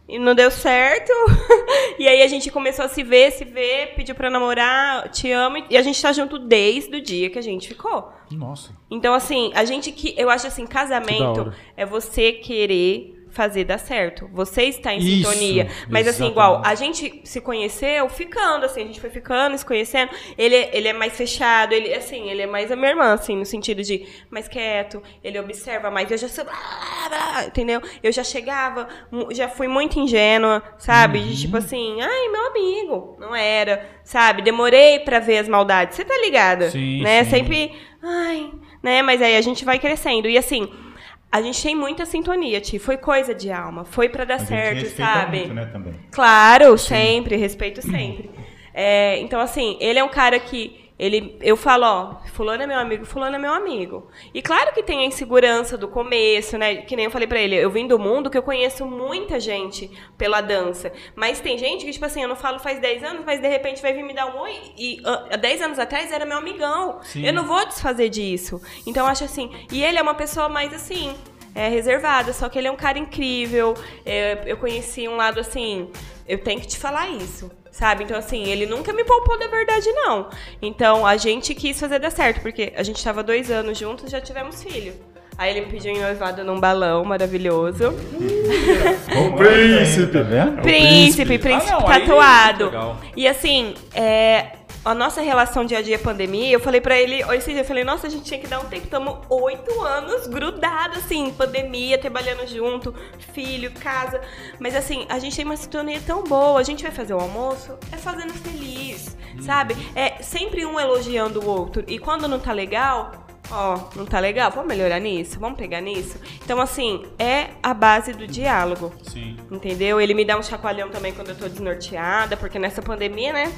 e não deu certo. <laughs> e aí a gente começou a se ver, se ver, pediu pra namorar, te amo. E a gente tá junto desde o dia que a gente ficou. Nossa. Então, assim, a gente que. Eu acho assim, casamento é você querer fazer dar certo. Você está em Isso, sintonia. Mas assim, exatamente. igual, a gente se conheceu ficando, assim, a gente foi ficando, se conhecendo. Ele, ele é mais fechado, ele, assim, ele é mais a minha irmã, assim, no sentido de mais quieto, ele observa mais. Eu já sou. Entendeu? Eu já chegava, já fui muito ingênua, sabe? Uhum. De tipo assim, ai, meu amigo. Não era, sabe? Demorei pra ver as maldades. Você tá ligada? Sim, né? sim. Sempre, ai, né? Mas aí a gente vai crescendo. E assim, a gente tem muita sintonia, Ti. Foi coisa de alma. Foi pra dar A certo, sabe? muito, né, também. Claro, sempre, respeito sempre. É, então, assim, ele é um cara que. Ele, eu falo, ó, fulano é meu amigo, fulano é meu amigo. E claro que tem a insegurança do começo, né? Que nem eu falei pra ele, eu vim do mundo que eu conheço muita gente pela dança. Mas tem gente que, tipo assim, eu não falo faz 10 anos, mas de repente vai vir me dar um oi. E ah, há 10 anos atrás era meu amigão. Sim. Eu não vou desfazer disso. Então, eu acho assim. E ele é uma pessoa mais assim é, reservada, só que ele é um cara incrível. É, eu conheci um lado assim, eu tenho que te falar isso, sabe? Então, assim, ele nunca me poupou da verdade, não. Então, a gente quis fazer dar certo, porque a gente tava dois anos juntos já tivemos filho. Aí ele me pediu em noivado num balão maravilhoso. O príncipe, tá vendo? Príncipe, príncipe Ah, não, é tatuado. E assim, é, a nossa relação dia a dia pandemia, eu falei pra ele, esse dia eu falei, nossa, a gente tinha que dar um tempo, estamos oito anos grudados, assim, pandemia, trabalhando junto, filho, casa. Mas assim, a gente tem uma sintonia tão boa, a gente vai fazer o almoço, é fazendo feliz, sabe? É sempre um elogiando o outro. E quando não tá legal, ó, não tá legal, vamos melhorar nisso, vamos pegar nisso. Então, assim, é a base do diálogo. Sim. Entendeu? Ele me dá um chacoalhão também quando eu tô desnorteada, porque nessa pandemia, né?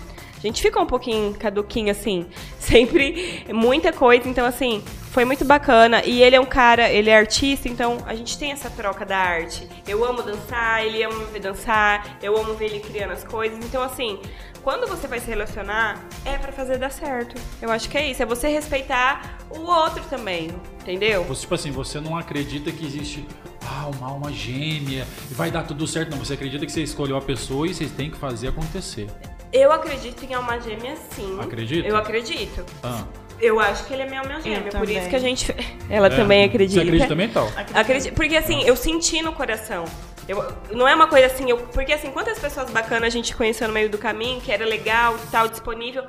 A gente fica um pouquinho caduquinho, assim. <laughs> Sempre muita coisa. Então, assim, foi muito bacana. E ele é um cara, ele é artista, então a gente tem essa troca da arte. Eu amo dançar, ele ama me ver dançar, eu amo ver ele criando as coisas. Então, assim, quando você vai se relacionar, é pra fazer dar certo. Eu acho que é isso. É você respeitar o outro também. Entendeu? Você, tipo assim, você não acredita que existe ah, uma alma gêmea e vai dar tudo certo. Não, você acredita que você escolheu a pessoa e vocês têm que fazer acontecer. Eu acredito em alma gêmea, sim. Acredita? Eu acredito. Ah, Eu acho que ele é minha alma gêmea. Por isso que a gente. <laughs> Ela é. também acredita. Você acredita também, tal? Acredito, porque assim, eu senti no coração. Eu, não é uma coisa assim, eu, porque assim, quantas pessoas bacanas a gente conheceu no meio do caminho, que era legal, tal, disponível.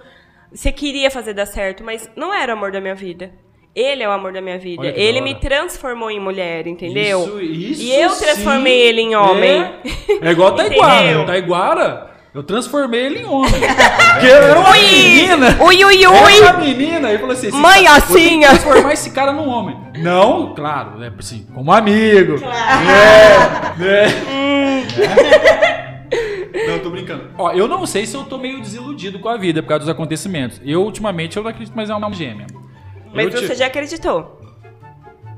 Você queria fazer dar certo, mas não era o amor da minha vida. Ele é o amor da minha vida. Ele me transformou em mulher, entendeu? Isso, isso e eu transformei sim. ele em homem. É, é igual a <laughs> Taiguara. Taiguara, eu transformei ele em homem. <laughs> Porque eu era uma menina. Ui, ui, Era ui! uma menina. Eu falei assim: Mãe cara- que assinha. transformar esse cara num homem. Não, claro, né? Assim, como amigo. É, né? Não, tô brincando. Ó, eu não sei se eu tô meio desiludido com a vida por causa dos acontecimentos. Eu, ultimamente, eu não acredito mais em alma gêmea. Mas eu, você ti- já acreditou.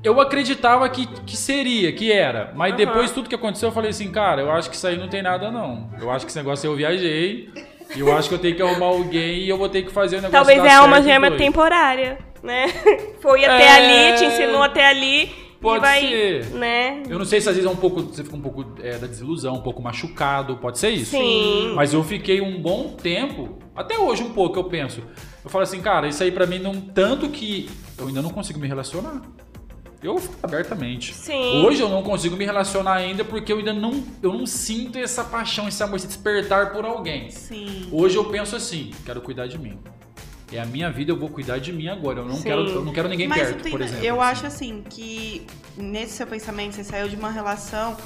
Eu acreditava que, que seria, que era. Mas Aham. depois tudo que aconteceu, eu falei assim, cara, eu acho que isso aí não tem nada, não. Eu acho que esse negócio eu viajei. E eu acho que eu tenho que arrumar alguém e eu vou ter que fazer o negócio Talvez dar é uma doido. temporária, né? <laughs> Foi até É. ali, te ensinou até ali Pode e vai, ser. né? Eu não sei se às vezes é um pouco, você fica um pouco é, da desilusão, um pouco machucado, pode ser isso. Sim. Mas eu fiquei um bom tempo, até hoje um pouco eu penso. Eu falo assim, cara, isso aí pra mim não tanto que eu ainda não consigo me relacionar. Eu falo abertamente. Sim. Hoje eu não consigo me relacionar ainda porque eu ainda não, eu não sinto essa paixão, esse amor, esse despertar por alguém. Sim. Hoje eu penso assim, quero cuidar de mim. É a minha vida, eu vou cuidar de mim agora. Eu não Sim. quero, eu não quero ninguém Mas perto, por exemplo. eu assim. acho assim que nesse seu pensamento você saiu de uma relação,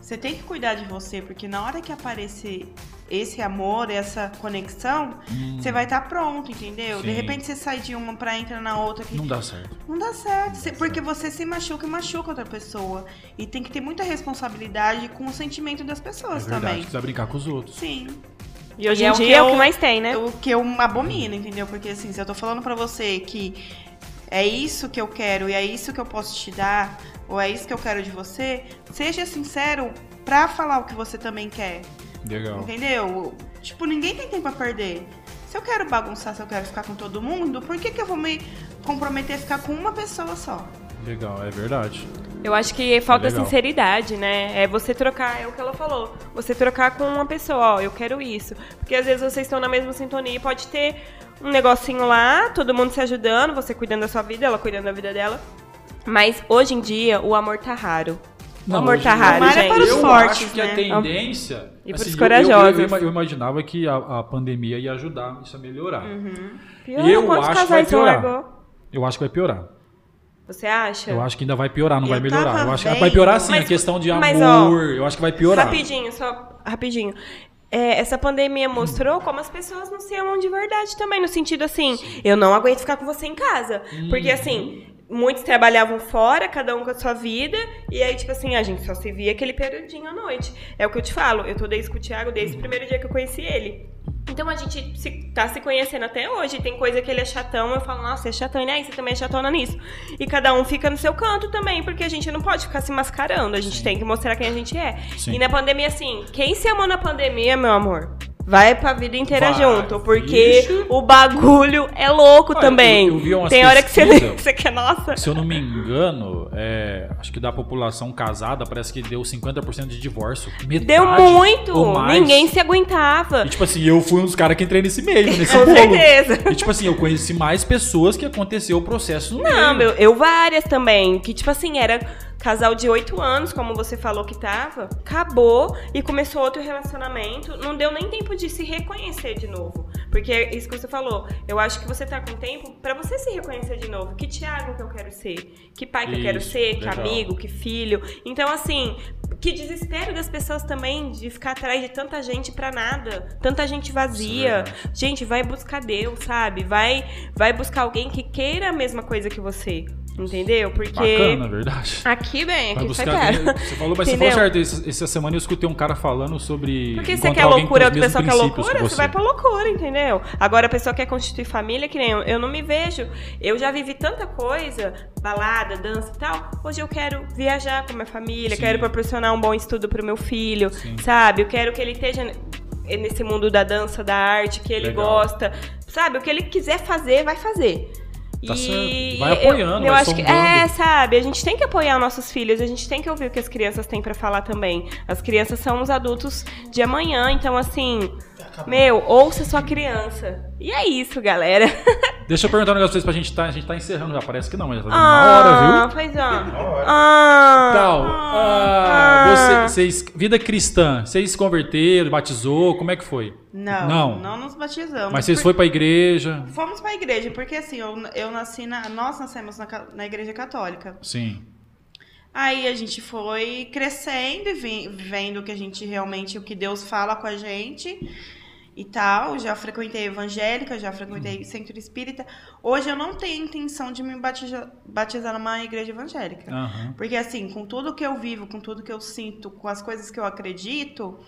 você tem que cuidar de você, porque na hora que aparecer esse amor, essa conexão, você vai estar pronto, entendeu? De Hum. Sim. repente você sai de uma pra entrar na outra que Não dá certo. não dá certo, Você- porque você se machuca e machuca outra pessoa. E tem que ter muita responsabilidade com o sentimento das É pessoas verdade, também. precisa brincar com os outros. Sim. E hoje E em é o dia que é o eu- que mais tem, né? O que eu abomino, entendeu? Porque assim, se eu tô falando pra você que é isso que eu quero e é isso que eu posso te dar, ou é isso que eu quero de você, seja sincero pra falar o que você também quer. Legal. Entendeu? Tipo, ninguém tem tempo a perder. Se eu quero bagunçar, se eu quero ficar com todo mundo, por que, que eu vou me comprometer a ficar com uma pessoa só? Legal, é verdade. Eu acho que falta legal. sinceridade, né? É você trocar, é o que ela falou. Você trocar com uma pessoa, ó, eu quero isso. Porque às vezes vocês estão na mesma sintonia e pode ter um negocinho lá, todo mundo se ajudando, você cuidando da sua vida, ela cuidando da vida dela. Mas hoje em dia o amor tá raro. Não, o amor tá raro, é gente. para os eu fortes, acho que a né? tendência. E assim, eu- corajosos. Eu, eu, eu imaginava que a, a pandemia ia ajudar isso a melhorar. Pior, Eu quantos acho que vai piorar. largou? Eu acho que vai piorar. Você acha? Eu acho que ainda vai piorar, não Eu vai melhorar. Eu acho que vai piorar sim, a Mas- questão de mas, amor. eu acho que vai piorar. Rapidinho, só rapidinho. É, essa pandemia mostrou como as pessoas não se amam de verdade também, no sentido assim, eu não aguento ficar com você em casa. Porque Uhum. assim, muitos trabalhavam fora, cada um com a sua vida, e aí, tipo assim, a gente só se via aquele periodinho à noite. É o que eu te falo, eu tô desde com o Thiago desde o primeiro dia que eu conheci ele. Então a gente se, tá se conhecendo até hoje. Tem coisa que ele é chatão, eu falo, nossa, você é chatão, né? E você também é chatona nisso. E cada um fica no seu canto também, porque a gente não pode ficar se mascarando. A gente tem que mostrar quem a gente é. Sim. E na pandemia, assim, quem se amou na pandemia, meu amor? Vai pra vida inteira Vai. junto, porque Vixe. o bagulho é louco Olha, também. eu- eu Tem hora que você, <laughs> você quer, nossa. Se eu não me engano, é, acho que da população casada parece que deu 50% de divórcio. Metade Deu muito! Ninguém se aguentava. E tipo assim, eu fui um dos caras que entrei nesse meio, <laughs> nesse Com bolo. certeza. E tipo assim, eu conheci mais pessoas que aconteceu o processo no Não, meio. eu, eu várias também. Que, tipo assim, era casal de oito anos, como você falou que tava, acabou e começou outro relacionamento. Não deu nem tempo de se reconhecer de novo. Porque é isso que você falou. Eu acho que você tá com tempo pra você se reconhecer de novo. Que Thiago que eu quero ser? Que pai que eu quero Isso, ser? Que legal. amigo? Que filho? Então, assim, que desespero das pessoas também de ficar atrás de tanta gente pra nada. Tanta gente vazia. Isso é Gente, vai buscar Deus, sabe? Vai, vai buscar alguém que queira a mesma coisa que você. Entendeu? Porque. Bacana, verdade. Aqui, bem, aqui sai buscar. caro. Você falou, mas você Entendeu? falou certo. Essa, semana eu escutei um cara falando sobre. Porque você quer loucura, outra pessoa quer loucura, que você vai pra loucura, entendeu? Agora a pessoa quer constituir família, que nem eu, eu não me vejo. Eu já vivi tanta coisa, balada, dança e tal. Hoje eu quero viajar com a minha família, Sim. quero proporcionar um bom estudo pro meu filho, Sim. sabe? Eu quero que ele esteja nesse mundo da dança, da arte, que ele Legal. gosta. Sabe? O que ele quiser fazer, vai fazer. Tá e. Vai eu- apoiando, eu, vai acho que é, sabe? A gente tem que apoiar nossos filhos, a gente tem que ouvir o que as crianças têm pra falar também. As crianças são os adultos de amanhã, então assim, meu, ouça sua criança. E é isso, galera. <laughs> Deixa eu perguntar um negócio pra vocês pra gente tá. A gente tá encerrando já. Parece que não, mas já tá dando uma hora, viu? Pois hora. Ah, Tal. Ah, ah. você- vocês, vida cristã, vocês se converteram, batizou, como é que foi? Não, Não. não, nos batizamos. Mas vocês Por- foram pra igreja? Fomos pra igreja, porque assim, eu, eu nasci na. Nós nascemos na, na igreja católica. Sim. Aí a gente foi crescendo e vi- vendo o que a gente realmente, o que Deus fala com a gente e tal. Já frequentei evangélica, já frequentei centro espírita. Hoje eu não tenho intenção de me batizar, batizar numa igreja evangélica. Aham. Porque assim, com tudo que eu vivo, com tudo que eu sinto, com as coisas que eu acredito,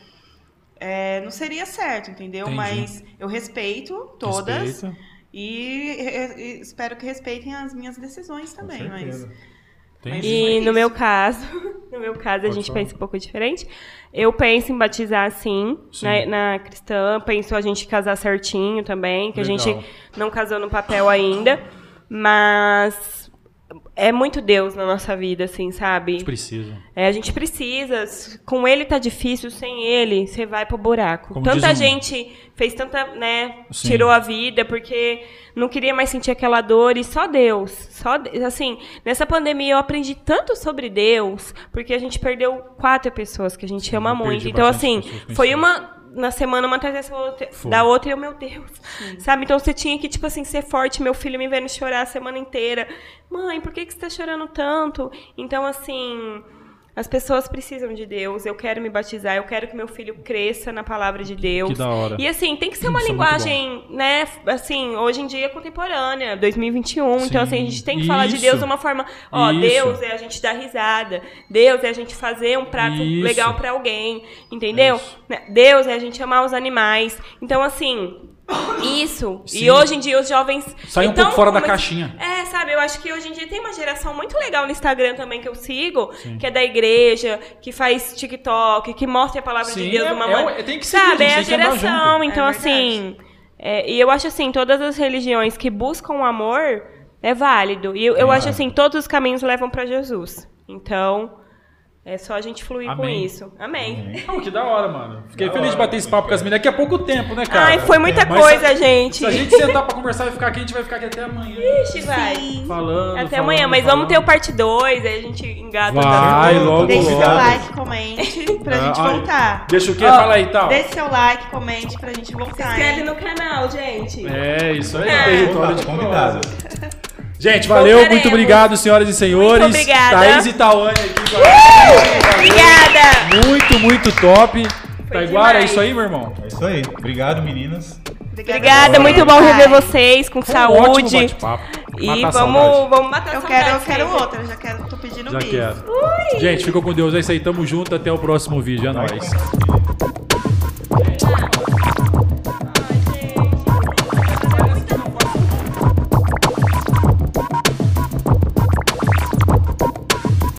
é, não seria certo, entendeu? Entendi. Mas eu respeito todas Respeita. e, e- espero que respeitem as minhas decisões também. Mas. Entendi. E no meu caso, <laughs> no meu caso, a Pode gente falar. pensa um pouco diferente. Eu penso em batizar sim, Sim. Na, na cristã, penso a gente casar certinho também, que Legal. a gente não casou no papel ainda, mas é muito Deus na nossa vida, assim, A sabe? gente precisa. É, a gente precisa. Com ele tá difícil, sem ele, você vai pro buraco. Como tanta um- gente fez tanta, né, Sim. tirou a vida porque não queria mais sentir aquela dor e só Deus. Só assim, nessa pandemia eu aprendi tanto sobre Deus, porque a gente perdeu quatro pessoas que a gente ama eu muito. Então assim, foi uma na semana uma atrás da outra, e eu, meu Deus. Sabe? Então você tinha que, tipo assim, ser forte. Meu filho me vendo chorar a semana inteira. Mãe, por que, que você tá chorando tanto? Então, assim. As pessoas precisam de Deus. Eu quero me batizar. Eu quero que meu filho cresça na palavra de Deus. Que da hora. E assim, tem que ser uma Isso é linguagem, né? Assim, hoje em dia contemporânea, 2021. Sim, Então, assim, a gente tem que falar de isso. Deus de uma forma. Ó, Isso. Deus é a gente dar risada. Deus é a gente fazer um prato Isso. legal pra alguém. Entendeu? Isso. Né? Deus é a gente amar os animais. Então, assim, isso. Sim. E hoje em dia os jovens. Sai um então, pouco fora da caixinha. É, sabe? Eu acho que hoje em dia tem uma geração muito legal no Instagram também que eu sigo, Sim. que é da igreja, que faz TikTok, que mostra a palavra Sim, de Deus é- de uma é maneira. o- tem que seguir, sabe? é a geração. junto. Então, É assim. é, e eu acho assim, todas as religiões que buscam o amor é válido. E eu, eu acho assim, todos os caminhos levam pra Jesus. Então, é só a gente fluir com Amém. isso. Amém. Não, que da hora, mano. Fiquei Da feliz de hora, bater esse papo com as meninas. Daqui a pouco tempo, né, cara? Ai, foi muita Mas coisa, se- gente. Se a gente sentar pra conversar e ficar aqui, a gente vai ficar aqui até amanhã. Ixi, vai. Falando. Até falando, amanhã, mas falando. vamos ter o parte 2, aí a gente engata Vai, logo, Deixe seu logo. like, comente pra gente Ah, ai. voltar. Deixa o quê? Ó, Fala aí, tal. Deixe seu like, comente pra gente Se voltar. inscreve hein? no canal, gente. É, isso aí. É. Território de convidado. <laughs> Gente, valeu. Voltaremos. Muito obrigado, senhoras e senhores. Muito obrigada. Thaís e Tawane aqui com a gente. Obrigada. Muito, muito top. Taiguara, é demais. isso aí, meu irmão? É isso aí. Obrigado, meninas. Obrigada, muito bom rever vocês com Foi um saúde. bate-papo. E vamos, saudade. vamos matar Eu quero, eu quero sempre. outra, já quero, tô pedindo Já quero. Gente, fica com Deus. É isso aí. Tamo junto. Até o próximo vídeo. É nóis.